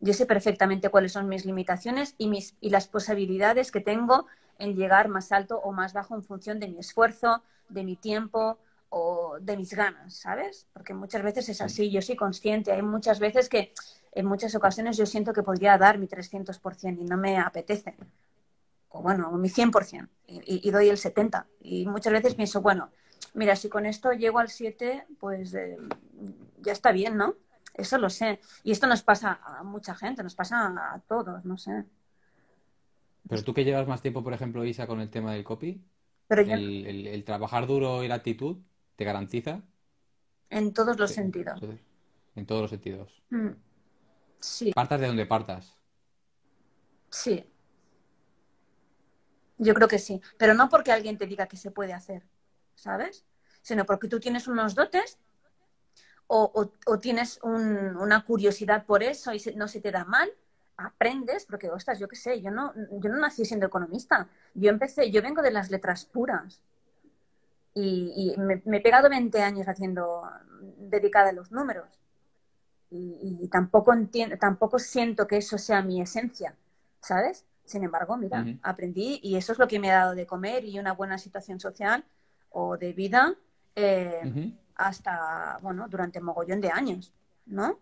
Yo sé perfectamente cuáles son mis limitaciones y, mis, y las posibilidades que tengo en llegar más alto o más bajo en función de mi esfuerzo, de mi tiempo o de mis ganas, ¿sabes? Porque muchas veces es Sí. así, yo soy consciente. Hay muchas veces que, en muchas ocasiones, yo siento que podría dar mi 300% y no me apetece. O bueno, mi 100% y, y- y doy el 70%. Y muchas veces pienso, bueno, mira, si con esto llego al 7, pues eh, ya está bien, ¿no? Eso lo sé. Y esto nos pasa a mucha gente, nos pasa a todos, no sé. Pero tú que llevas más tiempo, por ejemplo, Isa, con el tema del copy, Pero yo el, el- el trabajar duro y la actitud te garantiza en todos los Sí, sentidos. en todos los sentidos. Mm, Sí, Partas de donde partas. sí, yo creo que sí. Pero no porque alguien te diga que se puede hacer, ¿sabes? Sino porque tú tienes unos dotes o, o- o tienes un- una curiosidad por eso y no se te da mal, aprendes, porque, ostras, yo qué sé, yo no, yo no nací siendo economista. Yo empecé, yo vengo de las letras puras y, y me, me he pegado 20 años haciendo, dedicada a los números. Y, y tampoco entiendo, tampoco siento que eso sea mi esencia, ¿sabes? Sin embargo, mira, aprendí y eso es lo que me ha dado de comer y una buena situación social o de vida eh, hasta, bueno, durante mogollón de años, ¿no?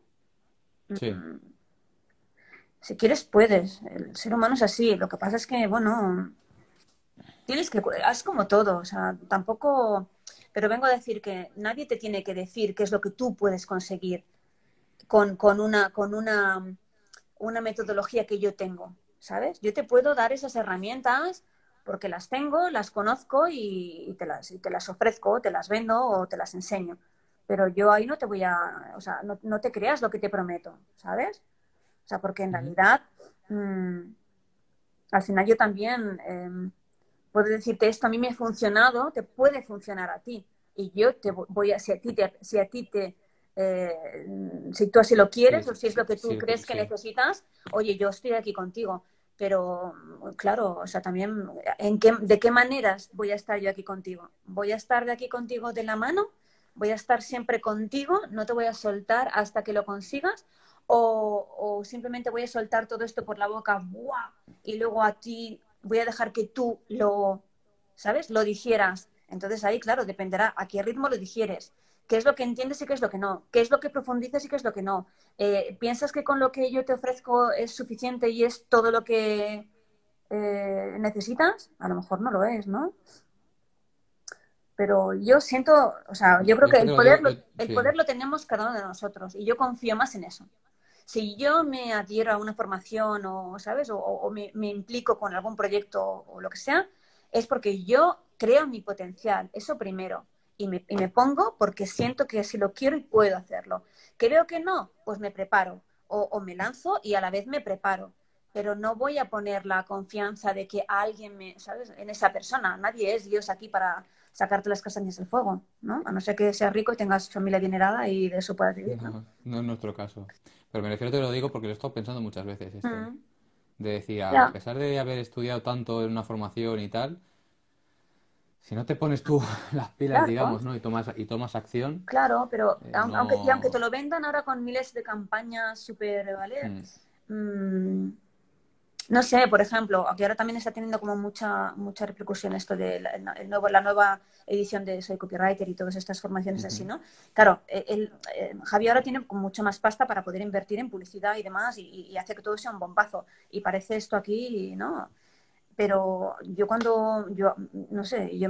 Sí. Mm, Si quieres, puedes. El ser humano es así. Lo que pasa es que, bueno, tienes que, es como todo, o sea, tampoco, pero vengo a decir que nadie te tiene que decir qué es lo que tú puedes conseguir con, con una, con una, una metodología que yo tengo, ¿sabes? Yo te puedo dar esas herramientas porque las tengo, las conozco y, y te las, y te las ofrezco, te las vendo o te las enseño. Pero yo ahí no te voy a, o sea, no, no te creas lo que te prometo, ¿sabes? O sea, porque en realidad, mm, al final yo también eh, puedo decirte esto a mí me ha funcionado, te puede funcionar a ti. Y yo te vo- voy a, si a ti te, si a ti te, eh, si tú así lo quieres Sí, o si es lo que tú sí, crees que sí. necesitas, oye, yo estoy aquí contigo. Pero claro, o sea, también, ¿en qué, ¿de qué maneras voy a estar yo aquí contigo? ¿Voy a estar de aquí contigo de la mano? ¿Voy a estar siempre contigo? ¿No te voy a soltar hasta que lo consigas? ¿O, o simplemente voy a soltar todo esto por la boca ¡buah! y luego a ti voy a dejar que tú lo, ¿sabes? Lo digieras. Entonces ahí, claro, dependerá a qué ritmo lo digieres. ¿Qué es lo que entiendes y qué es lo que no? ¿Qué es lo que profundizas y qué es lo que no? Eh, ¿Piensas que con lo que yo te ofrezco es suficiente y es todo lo que eh, necesitas? A lo mejor no lo es, ¿no? Pero yo siento, o sea, yo creo que el poder, lo, el poder lo tenemos cada uno de nosotros y yo confío más en eso. Si yo me adhiero a una formación o, ¿sabes? O, o me, me implico con algún proyecto o lo que sea, es porque yo creo en mi potencial, eso primero. Y me, y me pongo porque siento que si lo quiero y puedo hacerlo. Que veo que no, pues me preparo. O, o me lanzo y a la vez me preparo. pero no voy a poner la confianza de que alguien me, ¿sabes? En esa persona. Nadie es Dios aquí para sacarte las castañas del fuego, ¿no? A no ser que seas rico y tengas familia adinerada y de eso puedas vivir, ¿no? No, no es nuestro caso. Pero me refiero, te lo digo porque lo he estado pensando muchas veces esto. Mm. De decir, a Ya, pesar de haber estudiado tanto en una formación y tal, si no te pones tú las pilas, claro, digamos, ¿no? Y tomas, y tomas acción, claro, pero eh, aun- aunque, y aunque te lo vendan ahora con miles de campañas súper, ¿vale? Mm, Mm, No sé, por ejemplo, aquí ahora también está teniendo como mucha, mucha repercusión esto de la, el nuevo, la nueva edición de Soy Copywriter y todas estas formaciones así, ¿no? Claro, eh, el, eh, Javi ahora tiene como mucho más pasta para poder invertir en publicidad y demás y, y hacer que todo sea un bombazo. Y parece esto aquí, ¿no? Pero yo cuando, yo, no sé, yo,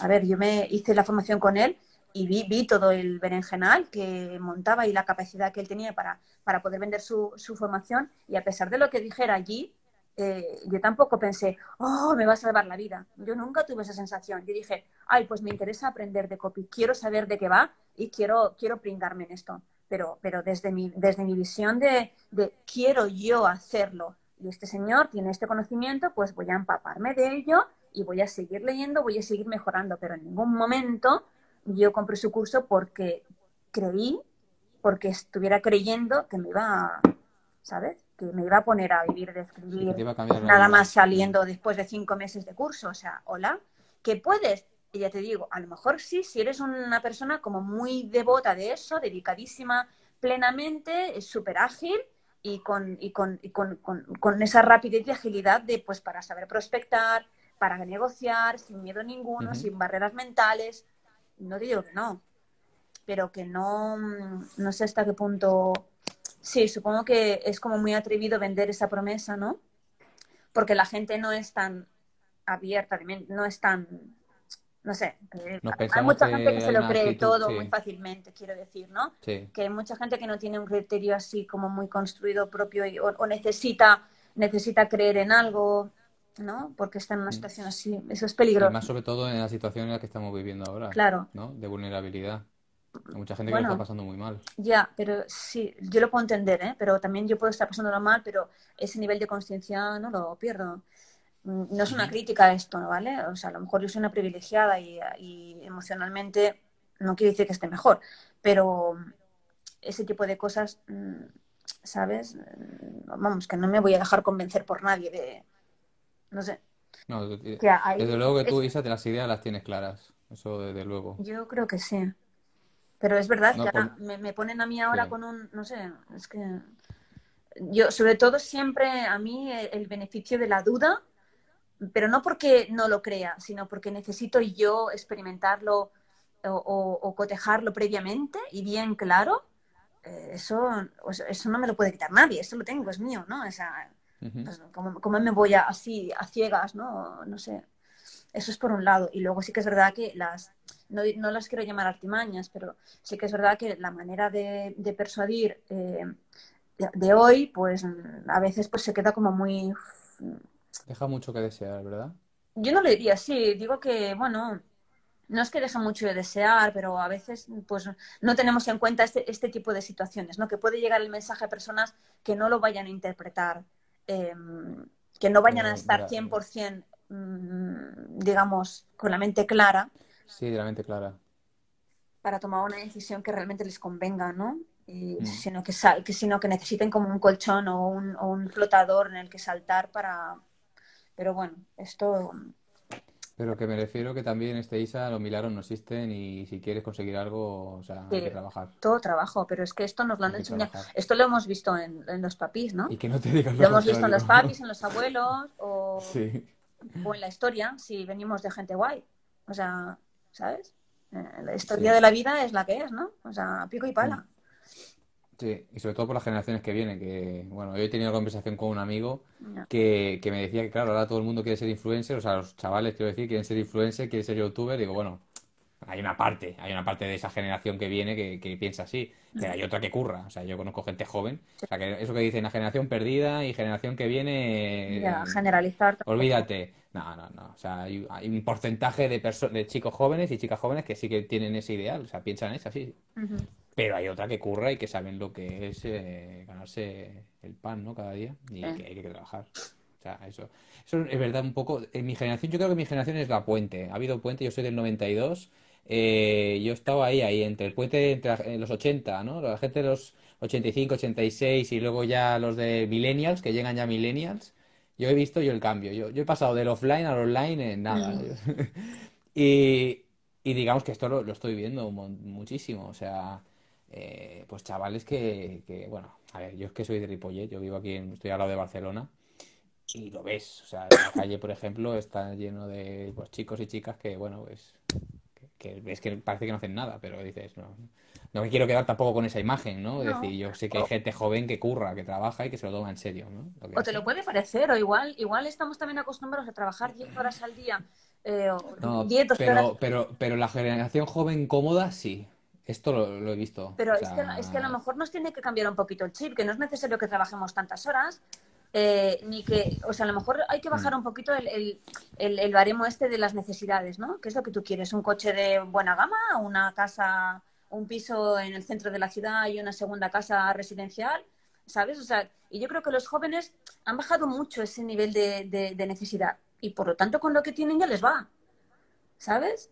a ver, yo me hice la formación con él y vi, vi todo el berenjenal que montaba y la capacidad que él tenía para, para poder vender su, su formación y a pesar de lo que dijera allí, eh, yo tampoco pensé, oh, me va a salvar la vida. Yo nunca tuve esa sensación. Yo dije, ay, pues me interesa aprender de copy, quiero saber de qué va y quiero, quiero pringarme en esto. Pero, pero desde mi, desde mi visión de quiero yo hacerlo y este señor tiene este conocimiento, pues voy a empaparme de ello y voy a seguir leyendo, voy a seguir mejorando, pero en ningún momento yo compré su curso porque creí, porque estuviera creyendo que me iba, ¿sabes? Que me iba a poner a vivir de escribir a nada más saliendo después de cinco meses de curso. O sea, hola, que puedes, y ya te digo, a lo mejor sí, si eres una persona como muy devota de eso, dedicadísima plenamente, súper ágil y, con, y, con, y con, con, con esa rapidez y agilidad de, pues, para saber prospectar, para negociar, sin miedo ninguno, sin barreras mentales. No digo que no, pero que no, no sé hasta qué punto. Sí, supongo que es como muy atrevido vender esa promesa, ¿no? Porque la gente no es tan abierta, no es tan, no sé, Nos hay mucha gente que se lo cree actitud, todo muy fácilmente, quiero decir, ¿no? sí. Que hay mucha gente que no tiene un criterio así como muy construido propio y- o, o necesita, necesita creer en algo, ¿no? Porque está en una Mm. situación así. Eso es peligroso, más sobre todo en la situación en la que estamos viviendo ahora, claro. ¿no? De vulnerabilidad. Hay mucha gente que lo está pasando muy mal. Ya, pero sí, yo lo puedo entender, ¿eh? Pero también yo puedo estar pasándolo mal, pero ese nivel de conciencia no lo pierdo. No es una crítica a esto. ¿vale? O sea, a lo mejor yo soy una privilegiada y, y emocionalmente no quiere decir que esté mejor, pero ese tipo de cosas, mm, ¿sabes? Mm, Vamos, que no me voy a dejar convencer por nadie de, no sé, No, desde luego que tú, es- Isa, te las ideas las tienes claras. Eso desde luego. yo creo que sí. Pero es verdad que ahora me, me ponen a mí ahora Sí. con un, no sé, es que yo, sobre todo siempre a mí el beneficio de la duda, pero no porque no lo crea, sino porque necesito yo experimentarlo o, o- o cotejarlo previamente y bien claro. Eh, eso, eso no me lo puede quitar nadie, eso lo tengo, es mío, ¿no? O sea, pues, ¿cómo, cómo me voy a, así a ciegas, ¿no? No sé. Eso es por un lado. Y luego sí que es verdad que las, no, no las quiero llamar artimañas, pero sí que es verdad que la manera de, de persuadir eh, de, de hoy, pues a veces pues se queda como muy... Deja mucho que desear, ¿verdad? Yo no le diría así, digo que, bueno, no es que deja mucho de desear, pero a veces pues no tenemos en cuenta este, este tipo de situaciones, ¿no? Que puede llegar el mensaje a personas que no lo vayan a interpretar, eh, que no vayan a estar mira, 100%, mm, digamos, con la mente clara sí, de la mente clara. para tomar una decisión que realmente les convenga, ¿no? Y, Mm. sino, que, sal- que, sino que necesiten como un colchón o un, o un flotador en el que saltar para... Pero bueno, esto... Pero que me refiero que también, este Isa, los milagros no existen y si quieres conseguir algo, o sea, hay que trabajar. todo trabajo, pero es que esto nos lo han enseñado. Esto lo hemos visto en, en los papis, ¿no? Y que no te digan Lo lo hemos visto en los papis, en los abuelos o, Sí. o en la historia, si venimos de gente guay. O sea, ¿sabes? Eh, La Sí. historia de la vida es la que es, ¿no? O sea, pico y Mm. pala. Sí, y sobre todo por las generaciones que vienen, que, bueno, hoy he tenido una conversación con un amigo que, que me decía que, claro, ahora todo el mundo quiere ser influencer, o sea, los chavales, quiero decir, quieren ser influencer, quieren ser youtuber, digo, bueno, hay una parte, hay una parte de esa generación que viene que, que piensa así, pero hay otra que curra, o sea, yo conozco gente joven, o sea, que eso que dicen, la generación perdida y generación que viene, Ya, eh, generalizar olvídate, no, no, no, o sea, hay, hay un porcentaje de, de chicos jóvenes y chicas jóvenes que sí que tienen ese ideal, o sea, piensan es así, Ujú. Pero hay otra que curra y que saben lo que es eh, ganarse el pan, ¿no? Cada día y que hay que trabajar. O sea, eso, eso es verdad un poco. En mi generación, yo creo que mi generación es la puente. Ha habido puente, yo soy del 92. Eh, yo estaba ahí, ahí, entre el puente, entre los 80, ¿no? La gente de los 85, 86 y luego ya los de millennials, que llegan ya millennials. Yo he visto yo el cambio. Yo, yo he pasado del offline al online en nada. y, y digamos que esto lo, lo estoy viendo muchísimo. O sea, eh, pues chavales que, que, bueno, a ver, yo es que soy de Ripollet, yo vivo aquí, en, estoy al lado de Barcelona y lo ves, o sea, la calle, por ejemplo, está lleno de pues, chicos y chicas que, bueno, pues, que, ves que parece que no hacen nada, pero dices, no, no me quiero quedar tampoco con esa imagen, ¿no? Es decir, yo sé que hay gente joven que curra, que trabaja y que se lo toma en serio, ¿no? o te lo puede parecer, o igual, igual estamos también acostumbrados a trabajar 10 horas al día, eh, no, pero, pero, pero la generación joven cómoda, sí. Esto lo, he visto. Pero es, que, es, que, a lo mejor nos tiene que cambiar un poquito el chip, que no es necesario que trabajemos tantas horas, eh, ni que, o sea, a lo mejor hay que bajar mm. un poquito el, el, el, baremo este de las necesidades, ¿no? ¿Qué es lo que tú quieres? ¿Un coche de buena gama? ¿Una casa, un piso en el centro de la ciudad y una segunda casa residencial? ¿Sabes? O sea, y yo creo que los jóvenes han bajado mucho ese nivel de, de necesidad y por lo tanto con lo que tienen ya les va. ¿Sabes?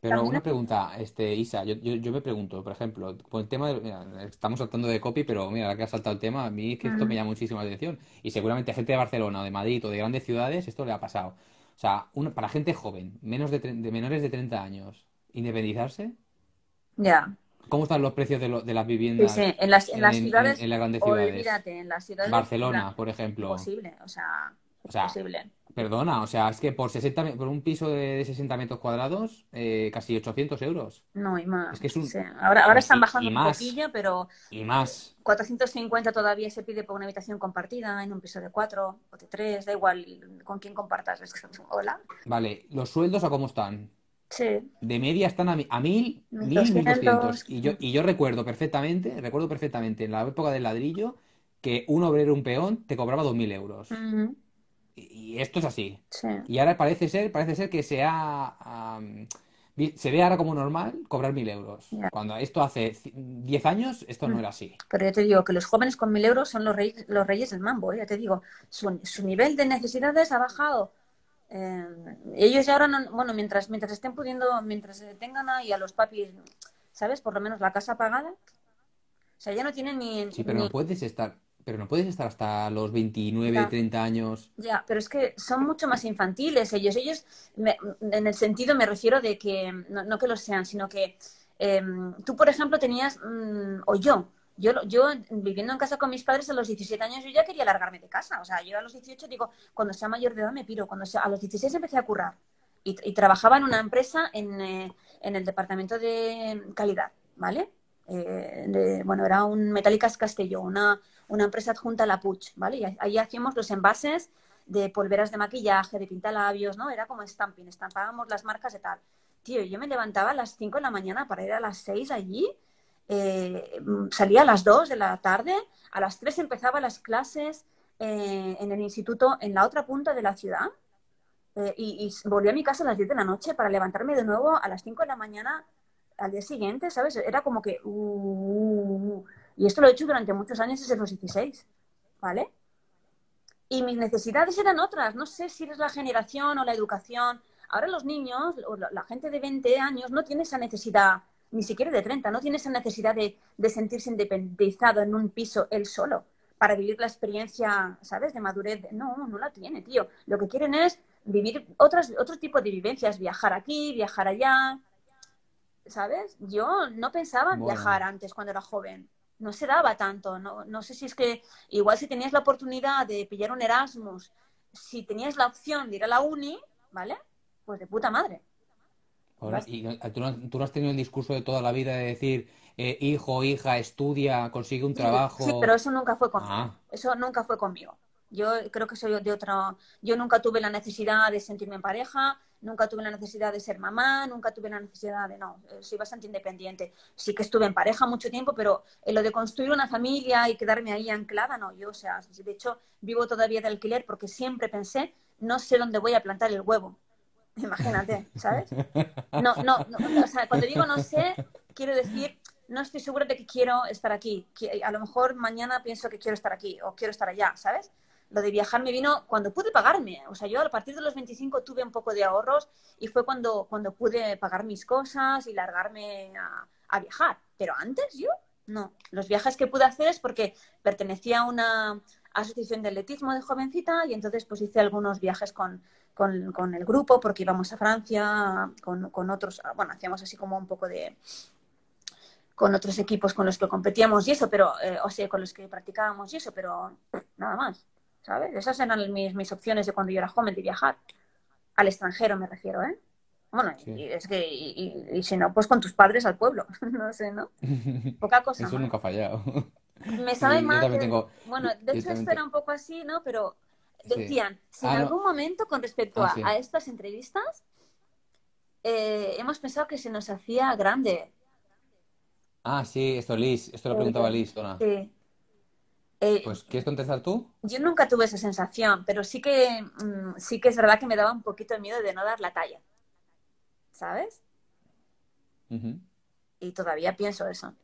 Pero una pregunta, este, Isa, yo, yo, me pregunto, por ejemplo, con el tema de, estamos saltando de copy, pero mira, la que ha saltado el tema, a mí es que esto me llama muchísimo la atención. Y seguramente a gente de Barcelona o de Madrid o de grandes ciudades esto le ha pasado. O sea, para gente joven, menos de, de menores de 30 años, ¿independizarse? Ya. ¿Cómo están los precios de, de las viviendas? Sí, sí. En, las, en, las ciudades. En, las grandes ciudades. en las ciudades. Barcelona, por ejemplo. Posible, o sea, o sea, posible. Perdona, o sea, es que por 60, por un piso de, 60 metros cuadrados, eh, casi 800 euros. No, y más. Es que es un... Ahora, ahora están bajando un poquillo, pero... Y más. 450 todavía se pide por una habitación compartida en un piso de 4 o de 3, da igual con quién compartas. Hola. Vale, ¿los sueldos a cómo están? Sí. De media están a, a 1000, 1200. Y yo, y yo recuerdo perfectamente, recuerdo perfectamente en la época del ladrillo que un obrero, un peón, te cobraba 2.000 euros. Y esto es así. Y ahora parece ser, parece ser que se se ve ahora como normal cobrar mil euros. Cuando esto hace 10 años, esto no mm. era así. Pero yo te digo que los jóvenes con mil euros son los reyes, los reyes del mambo, ¿eh? ya te digo. Su, su nivel de necesidades ha bajado. Eh, ellos ya ahora, no, bueno, mientras, mientras estén pudiendo, mientras tengan ahí a los papis, ¿sabes? Por lo menos la casa pagada. O sea, ya no tienen ni... Sí, pero no puedes estar pero no puedes estar hasta los 29, 30 años. Ya, pero es que son mucho más infantiles ellos. Ellos, en el sentido me refiero de que, no, que lo sean, sino que em, tú, por ejemplo, tenías, mm, o yo, yo, yo viviendo en casa con mis padres a los 17 años, yo ya quería largarme de casa. O sea, yo a los 18 digo, cuando sea mayor de edad me piro. Cuando sea, a los 16 empecé a currar. Y, trabajaba en una empresa en, eh, en el departamento de calidad, ¿vale? Eh, bueno, era un Metálicas Castelló, una, una empresa adjunta a la Puch, ¿vale? Y ahí hacíamos los envases de polveras de maquillaje, de pintalabios, ¿no? Era como stamping, estampábamos las marcas de tal. Tío, yo me levantaba a las 5 de la mañana para ir a las 6 allí, eh, salía a las 2 de la tarde, a las 3 empezaba las clases eh, en el instituto en la otra punta de la ciudad eh, y, y, volví a mi casa a las 10 de la noche para levantarme de nuevo a las 5 de la mañana al día siguiente, ¿sabes? Era como que... Uh, uh, uh, y esto lo he hecho durante muchos años desde los 16, ¿vale? Y mis necesidades eran otras. No sé si eres la generación o la educación. Ahora los niños, o la gente de 20 años, no tiene esa necesidad, ni siquiera de 30, no tiene esa necesidad de, sentirse independizado en un piso él solo para vivir la experiencia, ¿sabes?, de madurez. No, no la tiene, tío. Lo que quieren es vivir otras, otro tipo de vivencias, viajar aquí, viajar allá, ¿sabes? Yo no pensaba en viajar antes cuando era joven no se daba tanto. No, no sé si es que igual si tenías la oportunidad de pillar un Erasmus, si tenías la opción de ir a la uni, ¿vale? Pues de puta madre. ¿y ¿tú, no, has tenido el discurso de toda la vida de decir, eh, hijo, hija, estudia, consigue un trabajo? Sí, pero eso nunca fue conmigo. Ah. Eso nunca fue conmigo. Yo creo que soy de otra. Yo nunca tuve la necesidad de sentirme en pareja, nunca tuve la necesidad de ser mamá, nunca tuve la necesidad de. No, eh, soy bastante independiente. Sí que estuve en pareja mucho tiempo, pero en lo de construir una familia y quedarme ahí anclada, no. Yo, o sea, de hecho, vivo todavía de alquiler porque siempre pensé, no sé dónde voy a plantar el huevo. Imagínate, ¿sabes? No, no, no o sea, cuando digo no sé, quiero decir no estoy segura de que quiero estar aquí. A lo mejor mañana pienso que quiero estar aquí o quiero estar allá, ¿sabes? Lo de viajar me vino cuando pude pagarme. O sea, yo a partir de los 25 tuve un poco de ahorros y fue cuando, cuando pude pagar mis cosas y largarme a, viajar. Pero antes yo, no. Los viajes que pude hacer es porque pertenecía a una asociación de atletismo de jovencita y entonces pues hice algunos viajes con, con, con el grupo porque íbamos a Francia con, con otros, bueno, hacíamos así como un poco de, con otros equipos con los que competíamos y eso, pero, eh, o sea, con los que practicábamos y eso, pero nada más, ¿sabes? Esas eran mis, mis opciones de cuando yo era joven de viajar. Al extranjero me refiero, ¿eh? Bueno, y es que, y, si no, pues con tus padres al pueblo, no sé, ¿no? Poca cosa. Eso nunca ha fallado. Me sabe mal. Bueno, de hecho esto era un poco así, ¿no? Pero decían, si en ah, algún momento con respecto ah, a, a, estas entrevistas eh, hemos pensado que se nos hacía grande Ah, sí, esto Liz, esto lo preguntaba Liz, Sí. Eh, pues, ¿quieres contestar tú? Yo nunca tuve esa sensación, pero sí que, mm, sí que es verdad que me daba un poquito de miedo de no dar la talla. ¿Sabes? Y todavía pienso eso.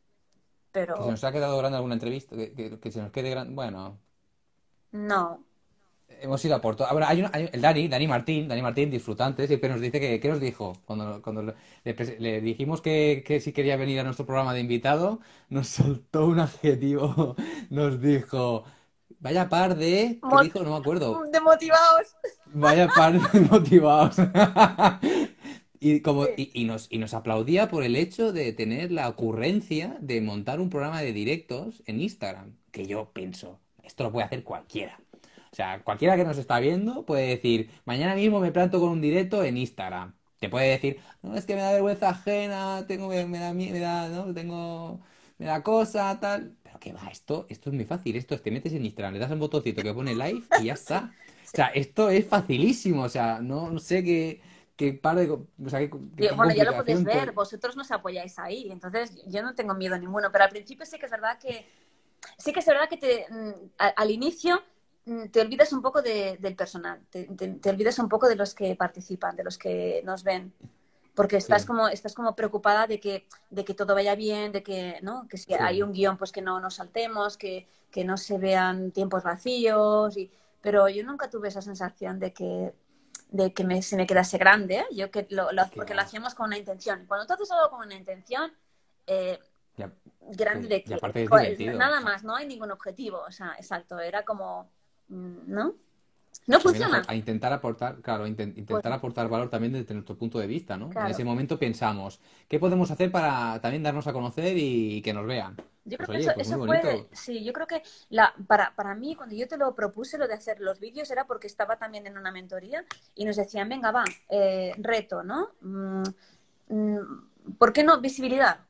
Pero... ¿Que se nos ha quedado grande alguna entrevista? ¿Que, que se nos quede grande? Bueno. No, hemos ido a Porto. Ahora, hay, el Dani, Dani Martín, Dani Martín, disfrutante, siempre nos dice que, ¿qué nos dijo? Cuando, cuando le, dijimos que, que, si quería venir a nuestro programa de invitado, nos soltó un adjetivo, nos dijo, vaya par de, ¿qué dijo? No me acuerdo. De motivados. Vaya par de motivados. Y, como, y, nos, y nos aplaudía por el hecho de tener la ocurrencia de montar un programa de directos en Instagram, que yo pienso, esto lo puede hacer cualquiera. O sea, cualquiera que nos está viendo puede decir, mañana mismo me planto con un directo en Instagram. Te puede decir, no, es que me da vergüenza ajena, tengo, me, da, me da, ¿no? Tengo, me da cosa, tal. Pero qué va, esto, esto es muy fácil. Esto es, te metes en Instagram, le das un botoncito que pone live y ya está. O sea, esto es facilísimo. O sea, no, sé qué, qué par de. O sea, bueno, ya lo podéis ver, vosotros nos apoyáis ahí. Entonces, yo no tengo miedo ninguno. Pero al principio sí que es verdad que. Sí que es verdad que te, mm, al inicio te olvidas un poco de, del personal, te, te, olvidas un poco de los que participan, de los que nos ven, porque estás como estás como preocupada de que de que todo vaya bien, de que no, que si hay un guion pues que no nos saltemos, que, que no se vean tiempos vacíos, y, pero yo nunca tuve esa sensación de que de que me, se me quedase grande, ¿eh? yo que lo, porque lo hacíamos con una intención. Cuando tú haces algo con una intención eh, grande de que nada más, no hay ningún objetivo, o sea, exacto, era como ¿no? No funciona. A, intentar aportar, claro, intentar pues aportar valor también desde nuestro punto de vista, ¿no? En ese momento pensamos, ¿qué podemos hacer para también darnos a conocer y que nos vean? Yo creo pues que eso, pues fue, sí, yo creo que la, para, para mí, cuando yo te lo propuse, lo de hacer los vídeos, era porque estaba también en una mentoría y nos decían, venga, va, eh, reto, ¿no? Mm, mm, ¿Por qué no visibilidad?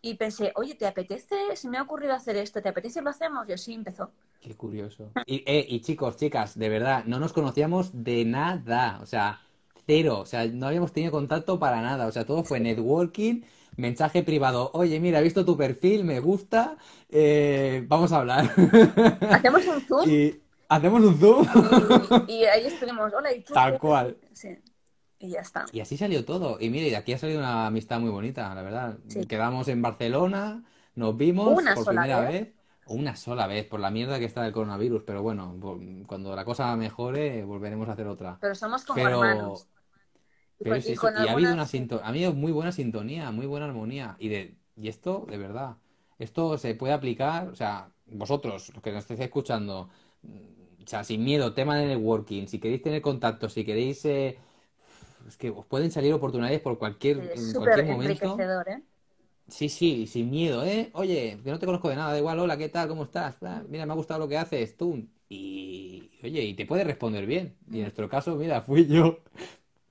Y pensé, oye, ¿te apetece? Se me ha ocurrido hacer esto, ¿te apetece? Lo hacemos. Y así empezó. Qué curioso. Y, eh, y chicos, chicas, de verdad, no nos conocíamos de nada. O sea, cero. O sea, no habíamos tenido contacto para nada. O sea, todo fue networking, mensaje privado. Oye, mira, he visto tu perfil, me gusta. Eh, vamos a hablar. ¿Hacemos un zoom? Y hacemos un zoom. Y, ahí estuvimos, hola, ¿y tú? Tal cual. Sí. Y ya está. Y así salió todo. Y mire, de aquí ha salido una amistad muy bonita, la verdad. Quedamos en Barcelona, nos vimos por primera vez una sola vez por la mierda que está del coronavirus, pero bueno, cuando la cosa mejore volveremos a hacer otra. Pero somos como hermanos. Pero y, ha habido una sintonía, ha habido muy buena sintonía, muy buena armonía y de y esto de verdad, esto se puede aplicar, o sea, vosotros los que nos estéis escuchando, o sea, sin miedo, tema de networking, si queréis tener contacto, si queréis eh, es que os pueden salir oportunidades por cualquier, en cualquier momento. ¿eh? Sí, sí, sin miedo, ¿eh? Oye, que no te conozco de nada, da igual, hola, ¿qué tal? ¿Cómo estás? Ah, mira, me ha gustado lo que haces, tú. Y, oye, y te puede responder bien. Y en nuestro caso, mira, fui yo.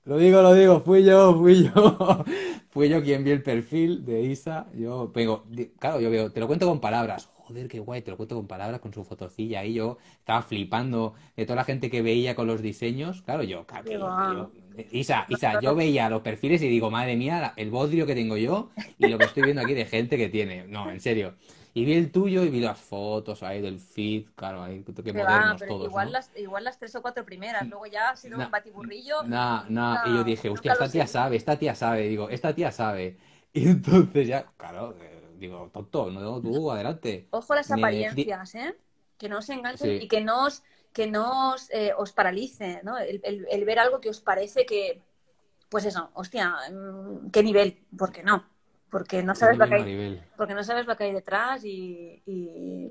Lo digo, lo digo, fui yo, fui yo. fui yo quien vi el perfil de Isa. Yo vengo, claro, yo veo, te lo cuento con palabras. Joder, qué guay, te lo cuento con palabras, con su fotocilla. Y yo estaba flipando de toda la gente que veía con los diseños. Claro, yo, claro, Isa, Isa, yo veía los perfiles y digo, madre mía, el bodrio que tengo yo y lo que estoy viendo aquí de gente que tiene. No, en serio. Y vi el tuyo y vi las fotos ahí del feed, claro, ahí que modernos todos, igual, las, igual las tres o cuatro primeras, luego ya ha sido un batiburrillo. No, no, y yo dije, hostia, esta tía sabe, esta tía sabe, digo, esta tía sabe. Y entonces ya, claro, digo, tonto, no, tú, adelante. Ojo las apariencias, ¿eh? Que no os enganchen Sí. y que no os, que no os, eh, os paralice, ¿no? El, el- el ver algo que os parece que, pues eso, hostia, mm, ¿qué nivel? ¿Por qué no? Porque no sabes lo que hay, porque no sabes lo que hay detrás y, y-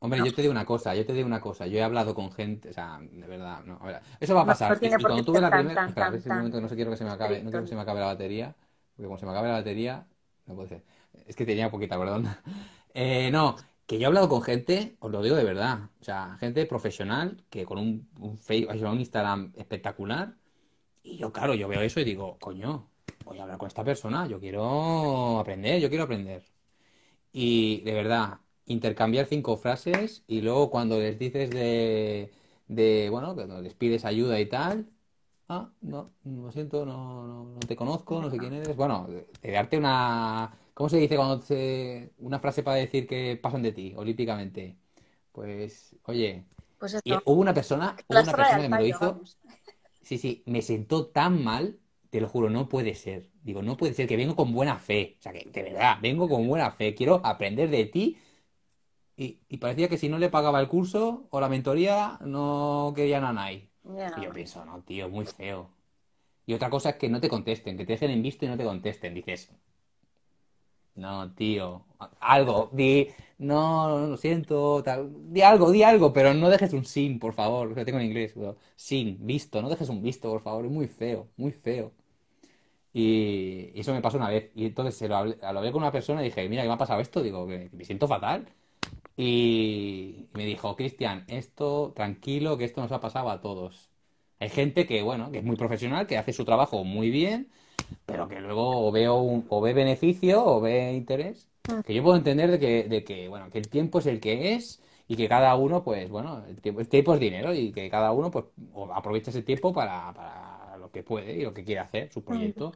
Hombre, no. yo te digo una cosa, yo te digo una cosa. Yo he hablado con gente, o sea, de verdad, no, ver, eso va a No, no pasar. Y, cuando tuve ser la tan, primera, tan, tan momento que no se quiero que se me acabe, no quiero que se me acabe la batería, porque como se me acabe la batería, no puede ser. Es que tenía poquita, perdón. Eh, no, que yo he hablado con gente, os lo digo de verdad, o sea, gente profesional que con un, un Facebook, un Instagram espectacular, y yo, claro, yo veo eso y digo, coño, voy a hablar con esta persona, yo quiero aprender, yo quiero aprender. Y de verdad, intercambiar cinco frases y luego cuando les dices de, de bueno, cuando les pides ayuda y tal, ah, no, lo siento, no, no, no te conozco, no sé quién eres. Bueno, de darte una, ¿cómo se dice cuando se, una frase para decir que pasan de ti olímpicamente? Pues, oye, Pues y hubo una persona, hubo una persona que me lo hizo, vamos. sí, sí, me sentó tan mal, te lo juro, no puede ser. Digo, no puede ser que vengo con buena fe. O sea, que de verdad, vengo con buena fe. Quiero aprender de ti. Y, y parecía que si no le pagaba el curso o la mentoría, no querían a nadie. Y yo pienso, no, tío, muy feo. Y otra cosa es que no te contesten, que te dejen en visto y no te contesten. Dices, no, tío, algo, di, no, lo siento, tal, di algo, di algo, pero no dejes un sin, por favor, lo tengo en inglés, sin, visto, no dejes un visto, por favor, es muy feo, muy feo. Y, eso me pasó una vez, y entonces se lo hablé, con una persona y dije, mira, ¿qué me ha pasado esto? Digo, que me siento fatal. Y me dijo, Cristian, esto, tranquilo, que esto nos ha pasado a todos. Hay gente que, bueno, que es muy profesional, que hace su trabajo muy bien, pero que luego o veo un- o ve beneficio o ve interés. Que yo puedo entender de que, de que, bueno, que el tiempo es el que es y que cada uno, pues, bueno, el tiempo, el tiempo es dinero y que cada uno, pues, aprovecha ese tiempo para, para lo que puede y lo que quiere hacer, su proyecto.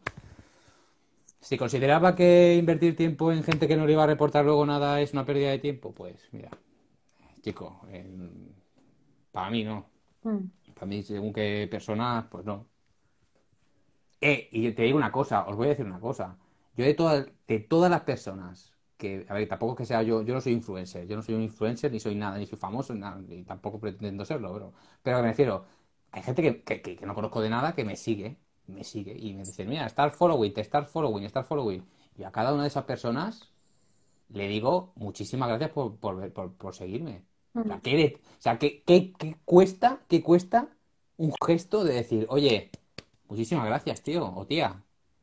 Si consideraba que invertir tiempo en gente que no le iba a reportar luego nada es una pérdida de tiempo, pues, mira, chico, eh, para mí no. Mm. Para mí, según qué personas, pues no. Eh, y te digo una cosa, os voy a decir una cosa. Yo de todas, de todas las personas que, a ver, tampoco es que sea yo, yo no soy influencer, yo no soy un influencer, ni soy nada, ni soy famoso, ni nada, ni tampoco pretendo serlo, pero, pero me refiero, hay gente que, que, que- que no conozco de nada que me sigue, me sigue, y me dice, mira, start following, te start following, start following. Y a cada una de esas personas le digo muchísimas gracias por, por, por, por seguirme. O sea, ¿qué, de- o sea, ¿qué, qué- qué cuesta, qué cuesta un gesto de decir, oye, muchísimas gracias, tío o tía,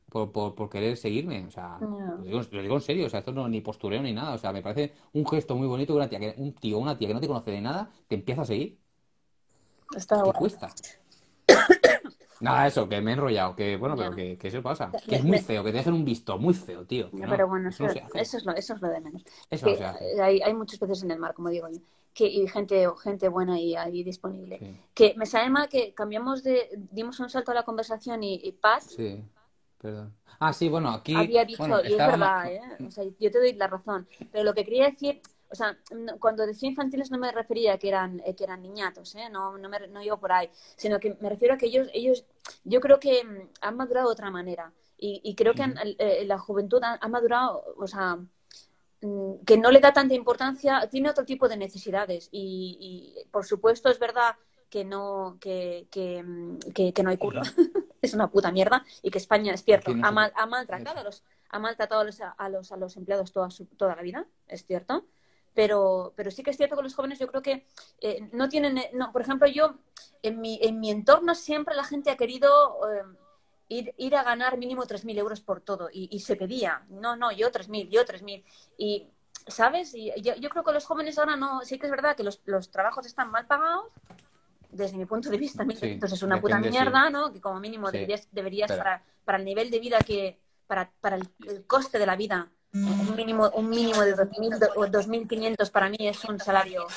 por, por, por querer seguirme? O sea, lo digo, lo digo en serio, o sea, esto no ni postureo ni nada. O sea, me parece un gesto muy bonito que una tía, que, un tío o una tía que no te conoce de nada te empieza a seguir. Está ¿Qué cuesta? Nada, eso, que me he enrollado, que bueno, pero que, que eso pasa. Que es muy feo, que te dejen un visto, muy feo, tío. no, pero bueno, eso eso, no se hace. eso es lo, eso es lo de menos. Eso Que no hay, hay muchos peces en el mar, como digo yo, que, y gente, gente buena ahí, ahí disponible. Sí, Que me sabe mal que cambiamos de, dimos un salto a la conversación y, y Pat sí, perdón. Ah, sí, bueno, aquí, había dicho, bueno, y es verdad, ¿eh? O sea, yo te doy la razón, pero lo que quería decir, o sea, no- cuando decía infantiles no me refería a que eran, eh, que eran niñatos, ¿eh? No, no, me, no iba por ahí, sino que me refiero a que ellos, ellos yo creo que mm, han madurado de otra manera y, y creo que han- eh, la juventud ha, ha madurado, o sea, mm, que no le da tanta importancia, tiene otro tipo de necesidades y, y, por supuesto es verdad que no que, que, mm, que- que no hay curro, es una puta mierda y que España es cierto, ha, mal- ha maltratado a los ha maltratado a los, a los, a los empleados toda, su- toda la vida, es cierto. Pero, pero sí que es cierto que los jóvenes yo creo que eh, no tienen, eh, no, por ejemplo, yo en mi, en mi entorno siempre la gente ha querido eh, ir, ir a ganar mínimo 3.000 euros por todo y, y se pedía, no, no, yo 3.000, yo 3.000. Y, ¿sabes? Y yo, yo creo que los jóvenes ahora no, sí que es verdad que los, los trabajos están mal pagados, desde mi punto de vista, Sí, entonces es una puta sí. mierda, ¿no? Que como mínimo Sí. deberías, deberías para, para el nivel de vida que, para, para el, el coste de la vida, un mínimo, un mínimo de 2.000 do- o 2.500 para mí es un salario.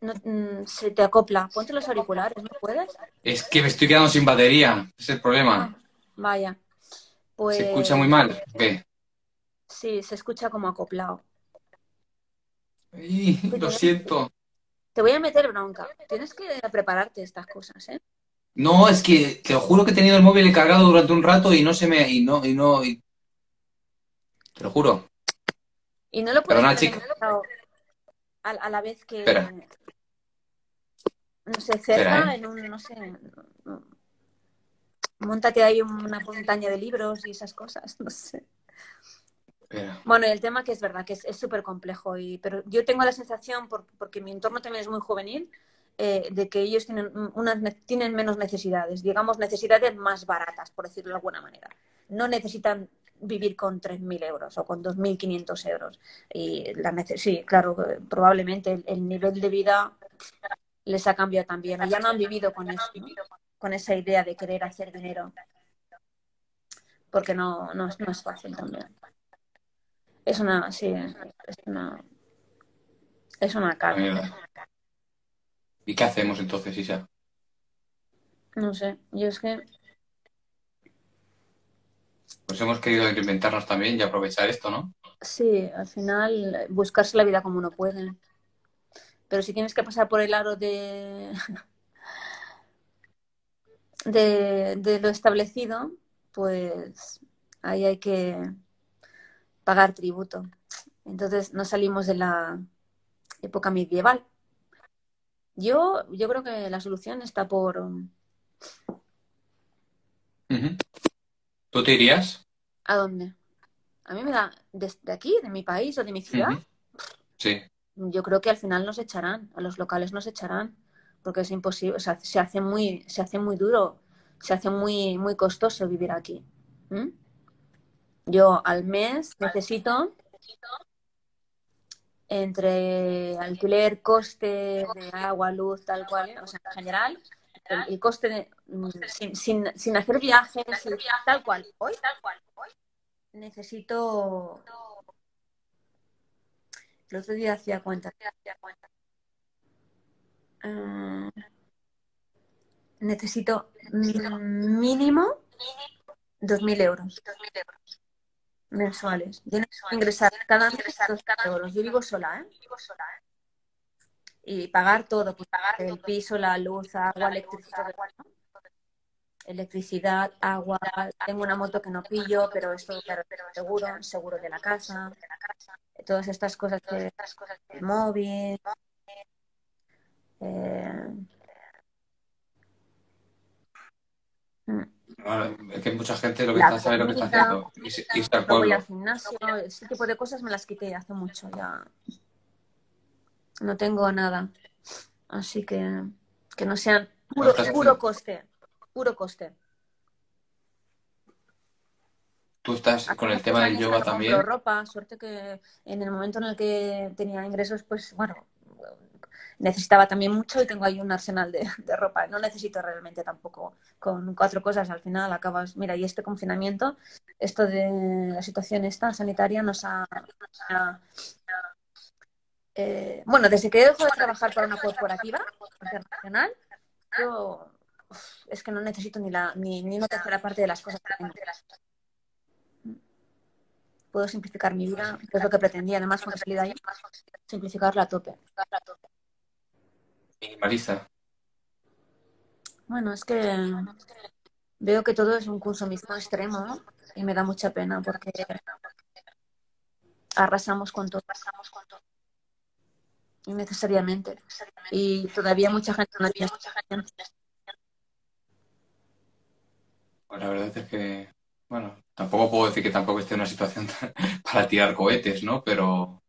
No, mm, se te acopla. Ponte los auriculares, ¿no puedes? Es que me estoy quedando sin batería, es el problema. Ah, vaya. Pues ¿Se escucha muy mal? ¿o qué? sí, se escucha como acoplado. Ay, lo siento. Te voy a meter bronca. Tienes que prepararte estas cosas, ¿eh? No, es que te lo juro que he tenido el móvil cargado durante un rato y no se me. Y no, y no. y- Te lo juro. Y no lo puedes Perdona, chica. a, a la vez que, Espera. no sé, cerca Espera, ¿eh? en un, no sé, montate ahí una montaña de libros y esas cosas, no sé. Espera. Bueno, y el tema que es verdad que es es súper complejo, y, pero yo tengo la sensación, por- porque mi entorno también es muy juvenil, eh, de que ellos tienen, unas, ne- tienen menos necesidades, digamos necesidades más baratas, por decirlo de alguna manera. No necesitan vivir con 3.000 euros o con 2.500 euros. Y la sí, claro, probablemente el, el nivel de vida les ha cambiado también. Ya no han vivido con eso, con esa idea de querer hacer dinero. Porque no, no, no es fácil también. Es una, sí, es una, es una. ¿Y qué hacemos entonces, Isa? No sé, yo es que, Pues hemos querido inventarnos también y aprovechar esto, ¿no? sí, al final eh, buscarse la vida como uno puede. Pero si tienes que pasar por el aro de, de, de lo establecido, pues ahí hay que pagar tributo. Entonces no salimos de la época medieval. Yo, yo creo que la solución está por, Ujú. ¿Tú te irías? ¿A dónde? A mí me da, desde aquí, de mi país o de mi ciudad. Sí. yo creo que al final nos echarán, a los locales nos echarán, porque es imposible, o sea, se hace muy, se hace muy duro, se hace muy, muy costoso vivir aquí. ¿Mm? Yo al mes necesito entre alquiler, coste de agua, luz, tal cual, ¿eh? o sea, en general, el, coste de, mm, sin, sin, sin hacer viajes, tal cual, hoy, necesito, el otro día hacía cuenta, Mm, necesito mínimo 2.000 euros mensuales. Yo necesito ingresar cada mes 2.000 euros. Yo vivo sola, ¿eh? Y pagar todo, pues pagar el piso, la luz, agua, electricidad, electricidad, agua. Tengo una moto que no pillo, pero esto, claro, seguro, seguro de la casa, todas estas cosas que el móvil. eh, mm, Es que mucha gente lo que La está sabe lo que está haciendo. Irse al no voy pueblo. al gimnasio, ese tipo de cosas me las quité hace mucho ya. No tengo nada. Así que que no sean puro, puro coste, puro coste. Tú estás Hace con el tema del yoga también. ropa, suerte que en el momento en el que tenía ingresos, pues bueno, necesitaba también mucho y tengo ahí un arsenal de, de ropa. No necesito realmente tampoco con cuatro cosas. Al final acabas, mira, y este confinamiento, esto de la situación esta sanitaria nos ha, eh, bueno, desde que dejo de trabajar para una corporativa internacional, yo es que no necesito ni la ni, ni una tercera parte de las cosas. Puedo simplificar mi vida, que es lo que pretendía además cuando salí de ahí, simplificarla a tope. Minimalista. Bueno, es que veo que todo es un consumismo extremo ¿no? y me da mucha pena porque arrasamos con todo. Innecesariamente. Y todavía mucha gente no tiene Pues la verdad es que, bueno, tampoco puedo decir que tampoco esté en una situación para tirar cohetes, ¿no? Pero,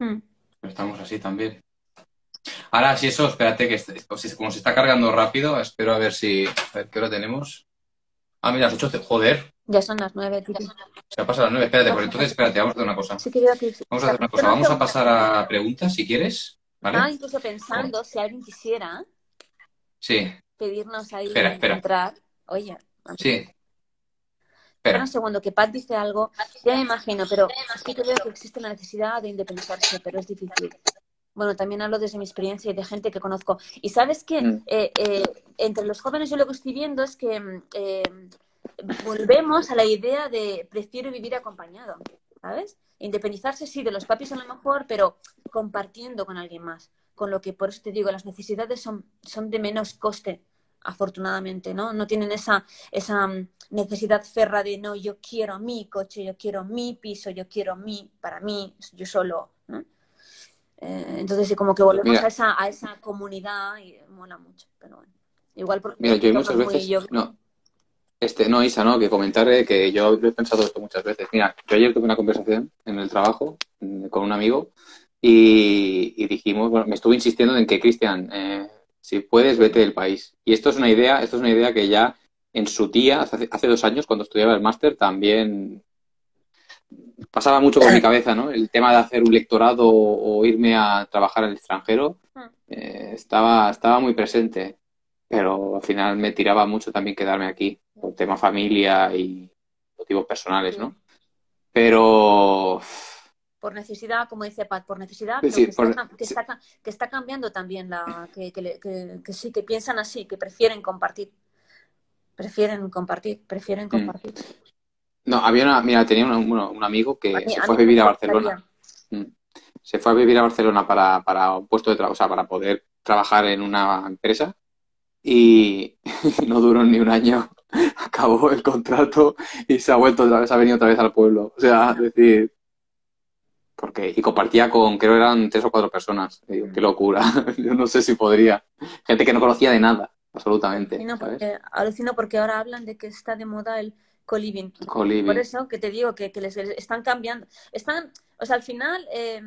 Mm. pero estamos así también. Ahora, si eso, espérate, que este- como se está cargando rápido, espero a ver si. A ver, ¿qué hora tenemos? Ah, mira, las 8. Joder, Ya son las nueve, Titi. se ha pasado las 9. Espérate, pues entonces, espérate, vamos a hacer una cosa. Sí. Vamos a hacer una cosa. Vamos a pasar a preguntas, si quieres. ¿Vale? incluso pensando si alguien quisiera Sí, pedirnos ahí Espera, espera. entrar. Oye, sí. espera un segundo, que Pat dice algo. Ya me imagino, pero es que yo veo que existe la necesidad de independizarse, pero es difícil. Bueno, también hablo desde mi experiencia y de gente que conozco. Y sabes que Mm. eh, eh, entre los jóvenes yo lo que estoy viendo es que eh, volvemos a la idea de prefiero vivir acompañado, ¿sabes? Independizarse sí de los papis a lo mejor, pero compartiendo con alguien más. Con lo que por eso te digo, las necesidades son, son de menos coste afortunadamente, ¿no? No tienen esa, esa mm, necesidad ferra de, no, yo quiero mi coche, yo quiero mi piso, yo quiero mi, para mí, yo solo. Eh, entonces, como que volvemos Mira. a esa, a esa comunidad y mola mucho, pero bueno. Igual porque Mira, yo muchas veces, yo- no, este, no, Isa, no, que comentaré que yo he pensado esto muchas veces. Mira, yo ayer tuve una conversación en el trabajo mm, con un amigo y, y dijimos, bueno, me estuve insistiendo en que, Cristian, eh, si puedes, vete del país. Y esto es una idea, esto es una idea que ya en su día, hace, hace dos años, cuando estudiaba el máster, también pasaba mucho por mi cabeza, ¿no? El tema de hacer un lectorado o, o irme a trabajar al extranjero eh, estaba, estaba muy presente, pero al final me tiraba mucho también quedarme aquí, por tema familia y motivos personales, ¿no? Pero por necesidad, como dice Pat, por necesidad, Sí, que, por- está, que, está, ca- que está cambiando también la, que, que, le- que- que sí, que piensan así, que prefieren compartir. Prefieren compartir, prefieren Mm. compartir. No, había una, mira, tenía un, bueno, un amigo que mí- se a fue a vivir a. Barcelona. Mm. Se fue a vivir a Barcelona para, para un puesto de trabajo, o sea, para poder trabajar en una empresa y no duró ni un año. Acabó el contrato y se ha vuelto otra vez, ha venido otra vez al pueblo. O sea, es decir, porque, y compartía con, creo que eran tres o cuatro personas. Digo, qué locura. Yo no sé si podría. Gente que no conocía de nada, absolutamente. Y no, ¿sabes? porque, alucino porque ahora hablan de que está de moda el co-living. Co-living. Por eso que te digo que, que les les están cambiando. Están, o sea, al final, eh,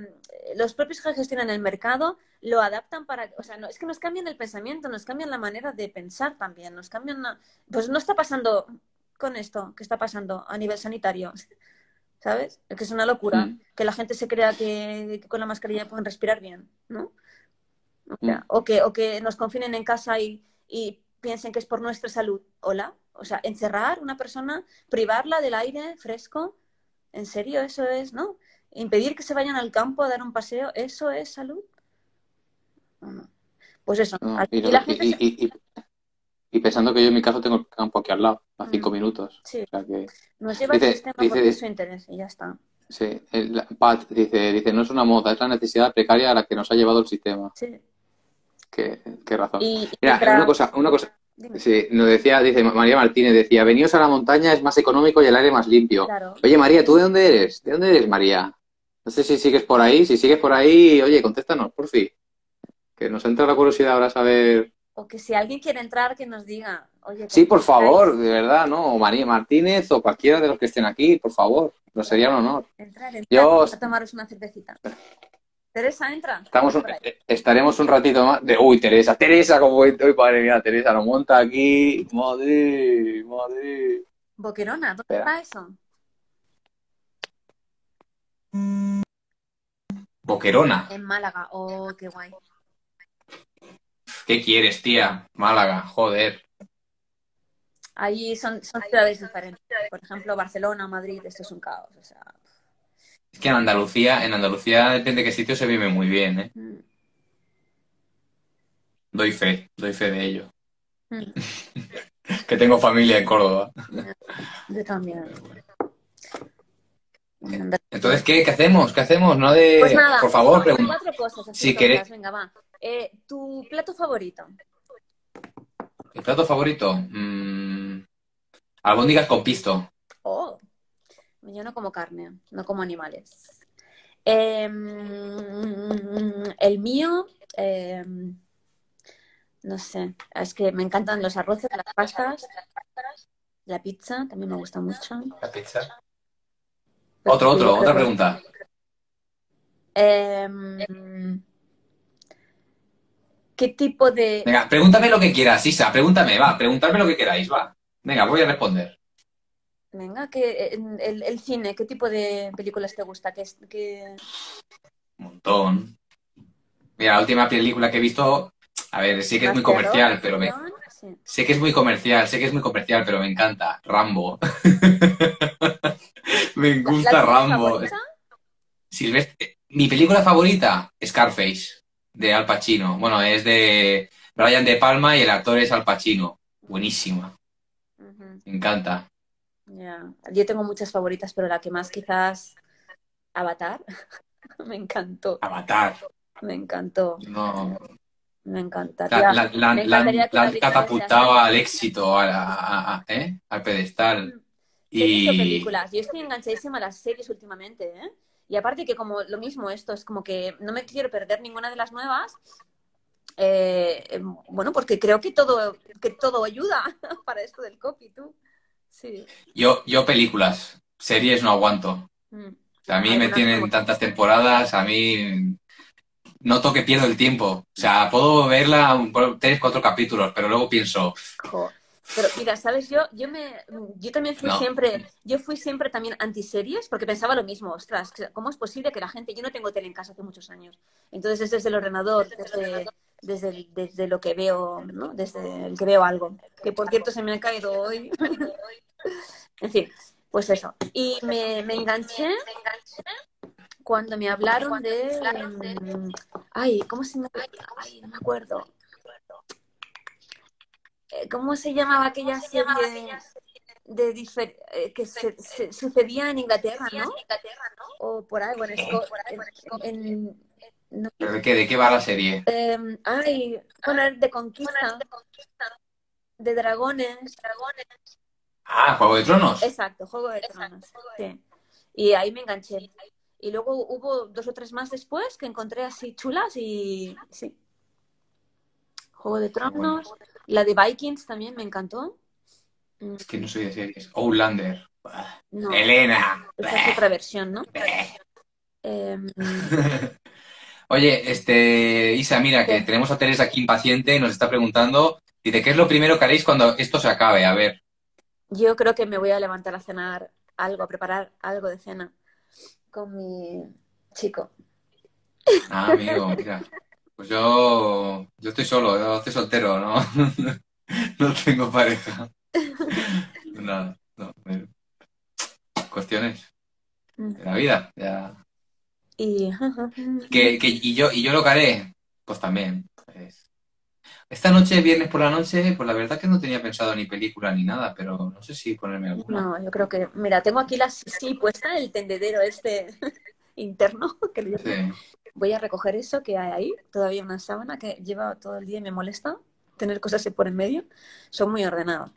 los propios que gestionan el mercado lo adaptan para. O sea, no, es que nos cambian el pensamiento, nos cambian la manera de pensar también, nos cambian. la- pues no está pasando con esto que está pasando a nivel sanitario. ¿Sabes? Es que es una locura. Mm. Que la gente se crea que, que con la mascarilla pueden respirar bien, ¿no? O, sea, Mm. o que, o que nos confinen en casa y, y piensen que es por nuestra salud. Hola. O sea, encerrar una persona, privarla del aire fresco. ¿En serio eso es, no? Impedir que se vayan al campo a dar un paseo, ¿eso es salud? Pues eso. No, y, la gente y- se- y- y- y pensando que yo en mi caso tengo el campo aquí al lado, a Mm. cinco minutos. Sí. O sea que, nos lleva el sistema dice- porque es su interés y ya está. sí, el- Pat dice, dice, no es una moda, es la necesidad precaria a la que nos ha llevado el sistema. Sí. Qué, qué razón. Y, Mira, una cosa, una cosa, Dime. sí, nos decía, dice María Martínez, decía, veníos a la montaña, es más económico y el aire más limpio. Claro. Oye, María, ¿tú de dónde eres? ¿De dónde eres, María? No sé si sigues por ahí, si sigues por ahí, oye, contéstanos, por fin. Que nos entra la curiosidad ahora saber. O que si alguien quiere entrar, que nos diga. Oye, Sí, por ¿cómo favor, de verdad, ¿no? O María Martínez o cualquiera de los que estén aquí, por favor. Nos sería un honor. Entrar, entrar, Yo- a tomaros una cervecita. Teresa, entra. Estamos un- eh, estaremos un ratito más. De, uy, Teresa, Teresa, como hoy, uy, madre mía, Teresa, nos monta aquí. Madre, madre. Boquerona, ¿dónde Espera. está eso? Boquerona. En Málaga. Oh, qué guay. ¿Qué quieres, tía? Málaga, joder. Allí son, son ciudades diferentes. Por ejemplo, Barcelona, Madrid, esto es un caos. O sea, Es que en Andalucía, en Andalucía depende de qué sitio se vive muy bien, ¿eh? mm, Doy fe, doy fe de ello. mm, Que tengo familia en Córdoba. yo también. Entonces, ¿qué, qué hacemos? ¿Qué hacemos? No de... Pues nada, Por favor, pregunta. cuatro cosas. así Si queréis- Venga, va. Eh, ¿Tu plato favorito? ¿Mi plato favorito? Mm, albóndigas con pisto. Oh, yo no como carne, no como animales. Em, el mío, em, no sé, es que me encantan los arroces, las pastas, la pizza, también me gusta mucho. La pizza. Otro, otro, otra pregunta. Em, ¿qué tipo de... Venga, pregúntame lo que quieras, Isa, pregúntame, va, preguntadme lo que queráis, va. Venga, voy a responder. Venga, que el, el cine, ¿qué tipo de películas te gusta? ¿Qué, Un montón. Mira, la última película que he visto, a ver, sí que es muy comercial, pero me? Sí. sé que es muy comercial, sé que es muy comercial, pero me encanta. Rambo. me ¿La- gusta la Rambo. favorita? Silvestre, mi película favorita, Scarface, de Al Pacino. Bueno, es de Brian De Palma y el actor es Al Pacino. Buenísima, me encanta. Ya, Yo tengo muchas favoritas, pero la que más quizás Avatar me encantó, Avatar. me encantó. No, Me encantaría. La, la, me encantaría la la sea al éxito, a la- a- a- ¿eh? al pedestal. O Y películas. Yo estoy enganchadísima a las series últimamente, ¿eh? Y aparte que como lo mismo esto, es como que no me quiero perder ninguna de las nuevas. eh, eh, bueno, porque creo que todo, que todo ayuda para esto del copy, tú. Sí. yo, yo películas, series no aguanto. Mm. O sea, a mí Hay me tienen tantas temporadas, a mí noto que pierdo el tiempo. O sea, puedo verla un- tres, cuatro capítulos, pero luego pienso, Jo. Pero mira, ¿sabes? Yo, yo me, yo también fui No. siempre, yo fui siempre también antiseries porque pensaba lo mismo, ostras, ¿cómo es posible que la gente, yo no tengo tele en casa hace muchos años, entonces es desde el ordenador, desde, desde, desde lo que veo, ¿no? Desde el que veo algo, que por cierto se me ha caído hoy. En fin, pues eso. Y me, me enganché cuando me hablaron de, mm, ay, ¿cómo se llama? Ay, no me acuerdo. Eh, ¿Cómo se llamaba aquella serie de difer- eh, que se, se- sucedía en Inglaterra, ¿no? O por ahí, bueno, Esco- en, en- no, ¿pero de qué, de qué va la serie? em, ay, bueno, de conquista, de dragones. Ah, Juego de Tronos. Exacto, Juego de Tronos. Sí. Y ahí me enganché. Y luego hubo dos o tres más después que encontré así chulas y sí. Juego de Tronos, la de Vikings también me encantó. Mm, Es que no soy de series. Outlander. No, Elena. esa es otra versión, ¿no? Bah. Em, Oye, este, Isa, mira, que tenemos a Teresa aquí impaciente, nos está preguntando, dice, ¿qué es lo primero que haréis cuando esto se acabe? A ver. yo creo que me voy a levantar a cenar algo, a preparar algo de cena con mi chico. Ah, amigo, mira. Pues yo, yo estoy solo, yo estoy soltero, ¿no? No tengo pareja. Nada, no. eh, Cuestiones de la vida, ya. Y Que, que, y yo, y yo lo que haré, pues también. pues, Esta noche, viernes por la noche, pues la verdad que no tenía pensado ni película ni nada, pero no sé si ponerme alguna. no, yo creo que, mira, tengo aquí la sí puesta, el tendedero este interno que le. Sí. Voy a recoger eso que hay ahí, todavía una sábana que lleva todo el día y me molesta tener cosas por en medio. Son muy ordenados.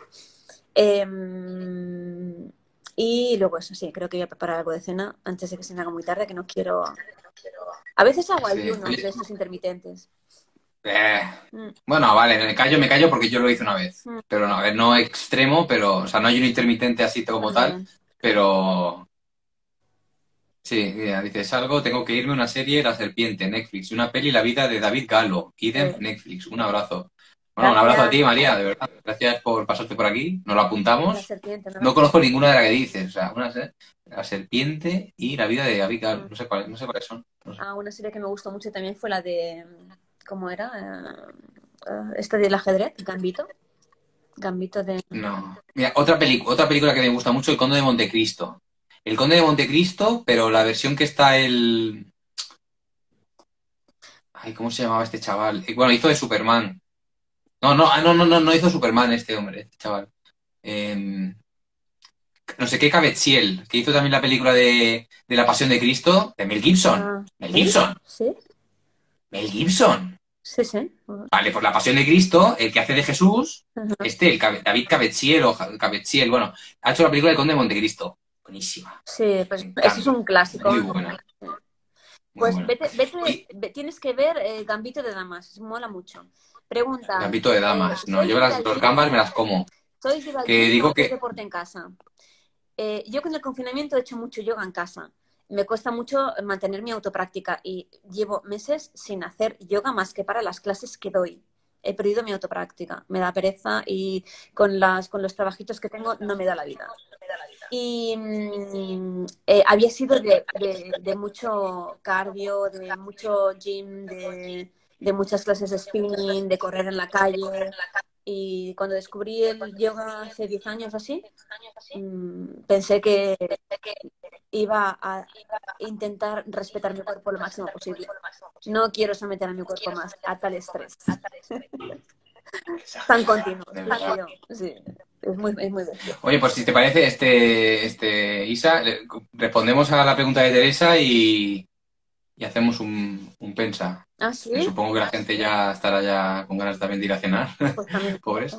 Em, y luego eso, sí, creo que voy a preparar algo de cena antes de que se me haga muy tarde, que no quiero... A veces hago ayunos de estos intermitentes. Eh, Mm. Bueno, vale, me callo, me callo porque yo lo hice una vez. Mm. Pero no, a ver, no extremo, pero, o sea, no hay un intermitente así como tal, Mm. pero sí, mira, dices algo, tengo que irme a una serie, La Serpiente, Netflix, y una peli, La vida de David Galo, idem, Sí. Netflix, un abrazo. Bueno, un abrazo a ti. María, de verdad. Gracias por pasarte por aquí, nos lo La apuntamos. ¿no? No conozco ninguna de las que dices, o sea, una se- La Serpiente y La vida de David Galo, no sé cuáles, no sé cuáles son. no sé. Ah, una serie que me gustó mucho también fue la de... ¿Cómo era? Eh, esta del ajedrez, Gambito. Gambito de... No. Mira, otra película, otra película que me gusta mucho, El Conde de Montecristo. El Conde de Montecristo, pero la versión que está el. Ay, ¿cómo se llamaba este chaval? Eh, Bueno, hizo de Superman. No, no, ah, no, no, no, no hizo Superman este hombre, este chaval. Em, no sé qué Cabezziel, que hizo también la película de, de La Pasión de Cristo, de Mel Gibson. Ah, Mel Gibson. ¿Sí? Mel Gibson. Sí, sí. Vale, pues La Pasión de Cristo, el que hace de Jesús, Ajá. este, el David Cabezziel o Cabezziel, bueno, ha hecho la película de Conde de Montecristo. Buenísima. Sí, pues eso es un clásico. Muy buena. Muy Pues buena. vete, vete, tienes que ver eh, Gambito de Damas, mola mucho. Pregunta. Gambito de damas. No, ¿sois yo las, al gambas me las como. ¿Sois de ir al que digo que- deporte en casa? Eh, yo con el confinamiento he hecho mucho yoga en casa. Me cuesta mucho mantener mi autopráctica y llevo meses sin hacer yoga más que para las clases que doy. He perdido mi autopráctica, me da pereza y con, las, con los trabajitos que tengo no me da la vida. Y mm, eh, había sido de, de- de mucho cardio, de mucho gym, de, de muchas clases de spinning, de correr en la calle. Y cuando descubrí el yoga hace 10 años así, mm, pensé que iba a intentar respetar mi cuerpo lo máximo posible. No quiero someter a mi cuerpo más a tal estrés tan continuo. Sí, es muy, es muy. Oye, pues si te parece, este, este, Isa, respondemos a la pregunta de Teresa y, y hacemos un, un pensa. ¿Ah, sí? Supongo que la gente ya estará ya con ganas también de ir a cenar. Pues también. Pobres.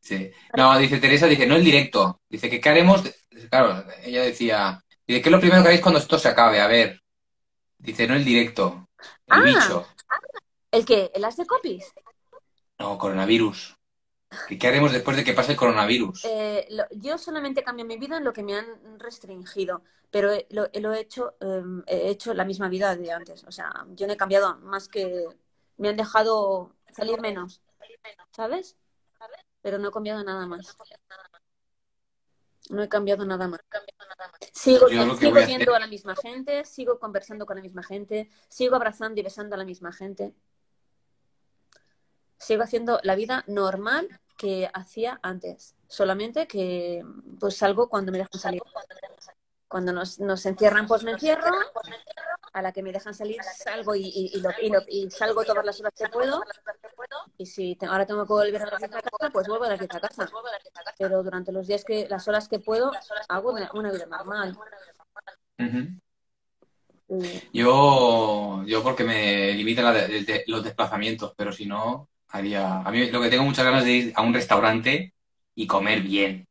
Sí. No, dice Teresa, dice, no el directo. Dice que qué haremos. Claro, ella decía, dice, ¿qué es lo primero que haréis cuando esto se acabe? A ver. Dice, no el directo. El Ah. bicho. ¿El qué? ¿El as de copies? No, coronavirus. ¿Qué, qué haremos después de que pase el coronavirus? Eh, lo- yo solamente cambio mi vida en lo que me han restringido, pero lo, lo he hecho, eh, he hecho la misma vida de antes. O sea, yo no he cambiado más que me han dejado salir menos, ¿sabes? Pero no he cambiado nada más. No he cambiado nada más. Sigo, a viendo a la misma gente, sigo conversando con la misma gente, sigo abrazando y besando a la misma gente. Sigo haciendo la vida normal que hacía antes. Solamente que pues salgo cuando me dejan salir. Cuando nos, nos encierran, pues me encierro. A la que me dejan salir, salgo y, y- y lo- y lo- y salgo todas las horas que puedo. Y si te- ahora tengo que volver a la fiesta a casa, pues vuelvo a la fiesta a casa. Pero durante los días que, las horas que puedo, hago una, una vida normal. Y- Yo, yo porque me limitan de- los desplazamientos, pero si no, haría... A mí lo que tengo muchas ganas de ir a un restaurante y comer bien,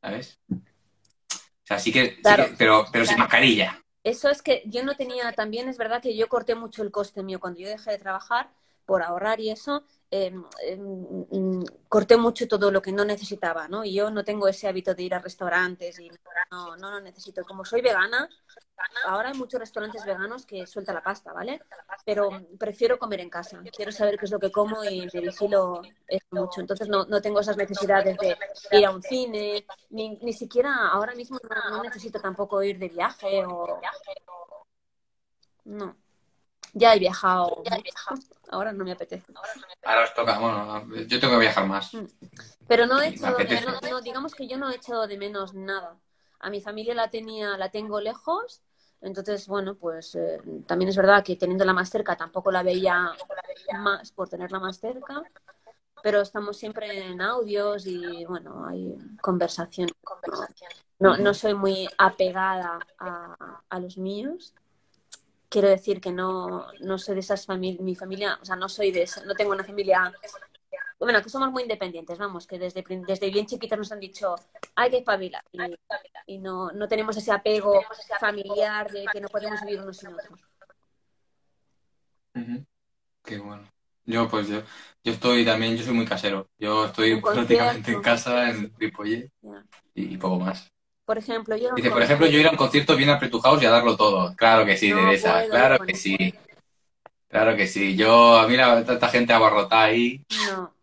¿sabes? O sea, sí que, sí Claro. que- pero, pero sin mascarilla. Eso es que yo no tenía, también es verdad que yo corté mucho el coste mío cuando yo dejé de trabajar por ahorrar y eso, eh, eh, mm, corté mucho todo lo que no necesitaba, ¿no? Y yo no tengo ese hábito de ir a restaurantes y no, no lo necesito. Como soy vegana, ahora hay muchos restaurantes veganos que suelta la pasta, ¿vale? Pero prefiero comer en casa. Quiero saber qué es lo que como y me vigilo mucho. Entonces no, no tengo esas necesidades de ir a un cine, ni, ni siquiera ahora mismo no, no necesito tampoco ir de viaje o... No. Ya he viajado. Ahora no me apetece. Ahora os toca, bueno, yo tengo que viajar más. Pero no he hecho, no, digamos que yo no he hecho de menos nada. A mi familia la tenía, la tengo lejos, entonces bueno, pues eh, también es verdad que teniéndola más cerca tampoco la veía más por tenerla más cerca, pero estamos siempre en audios y bueno, hay conversación. No, no soy muy apegada a, a los míos. Quiero decir que no, no soy de esas familias, mi familia, o sea, no soy de esa, no tengo una familia bueno, que somos muy independientes, vamos, que desde, desde bien chiquitas nos han dicho, hay que espabilar. Y, y no, no tenemos ese apego familiar de que no podemos vivir unos sin otros. Qué bueno. Yo, pues yo, yo estoy también, yo soy muy casero. Yo estoy prácticamente en casa, en Ripollet, y, y poco más. Por ejemplo, yo... Dice, por ejemplo, yo ir a un concierto bien apretujados y a darlo todo. Claro que sí, No Teresa, puedo, claro bueno. que sí. Claro que sí. Yo, a mí la, tanta gente abarrotada ahí. No,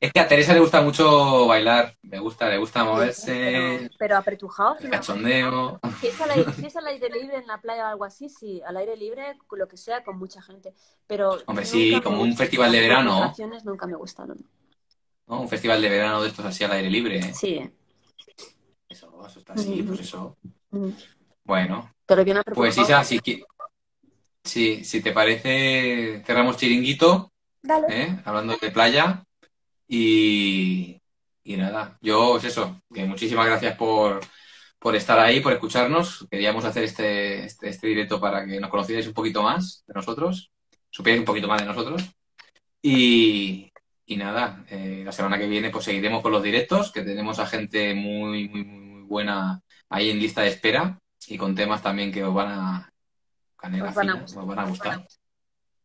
Es que a Teresa le gusta mucho bailar, me gusta, le gusta pero, moverse, pero apretujado, el cachondeo. Si es, al aire, si es al aire libre en la playa o algo así, sí, al aire libre, con lo que sea, con mucha gente. Pero Hombre, sí, como un festival de las verano. concentraciones nunca me gustaron. ¿no? Un festival de verano de estos así al aire libre. ¿eh? Sí. Eso, eso está así, pues eso. Mm. Bueno, Pero bien pues. Isa, si, si, si te parece, cerramos chiringuito, Dale. ¿eh? Hablando de playa. Y, y nada, yo es eso, que muchísimas gracias por, por estar ahí, por escucharnos. Queríamos hacer este, este, este directo para que nos conocierais un poquito más de nosotros, supierais un poquito más de nosotros. Y, y nada, eh, la semana que viene pues seguiremos con los directos, que tenemos a gente muy, muy, muy buena ahí en lista de espera y con temas también que os van a, canela Os van a gustar. os van a gustar.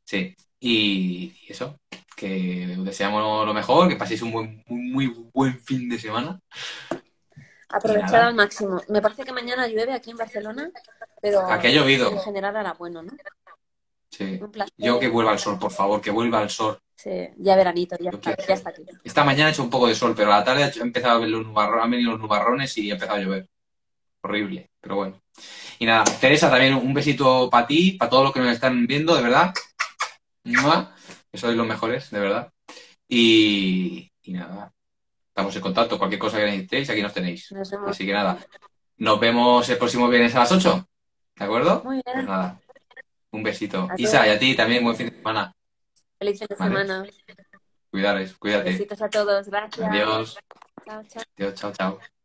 Sí, y, y eso, que os deseamos lo mejor, que paséis un buen, un muy buen fin de semana. Aprovechar al máximo. Me parece que mañana llueve aquí en Barcelona, pero Aquí ha llovido. en general era bueno, ¿no? Sí. Un placer. Yo que vuelva el sol, por favor, que vuelva el sol. Sí, ya veranito, ya está, ya está aquí. Esta mañana ha hecho un poco de sol, pero a la tarde ha empezado a ver los nubarrones, han venido los nubarrones y ha empezado a llover. Horrible, pero bueno. Y nada, Teresa, también un besito para ti, para todos los que nos están viendo, de verdad. ¡Mua! Que sois los mejores, de verdad. Y, y nada, estamos en contacto. Cualquier cosa que necesitéis, aquí nos tenéis. Nos. Así que nada, nos vemos el próximo viernes a las 8. ¿De acuerdo? Muy Pues bien. nada, un besito. A Isa, todos. y a ti también, buen fin de semana. Feliz fin de Vale. semana. Cuidaros, cuídate. Besitos a todos. Gracias. Adiós. Chao, chao. Adiós, chao, chao.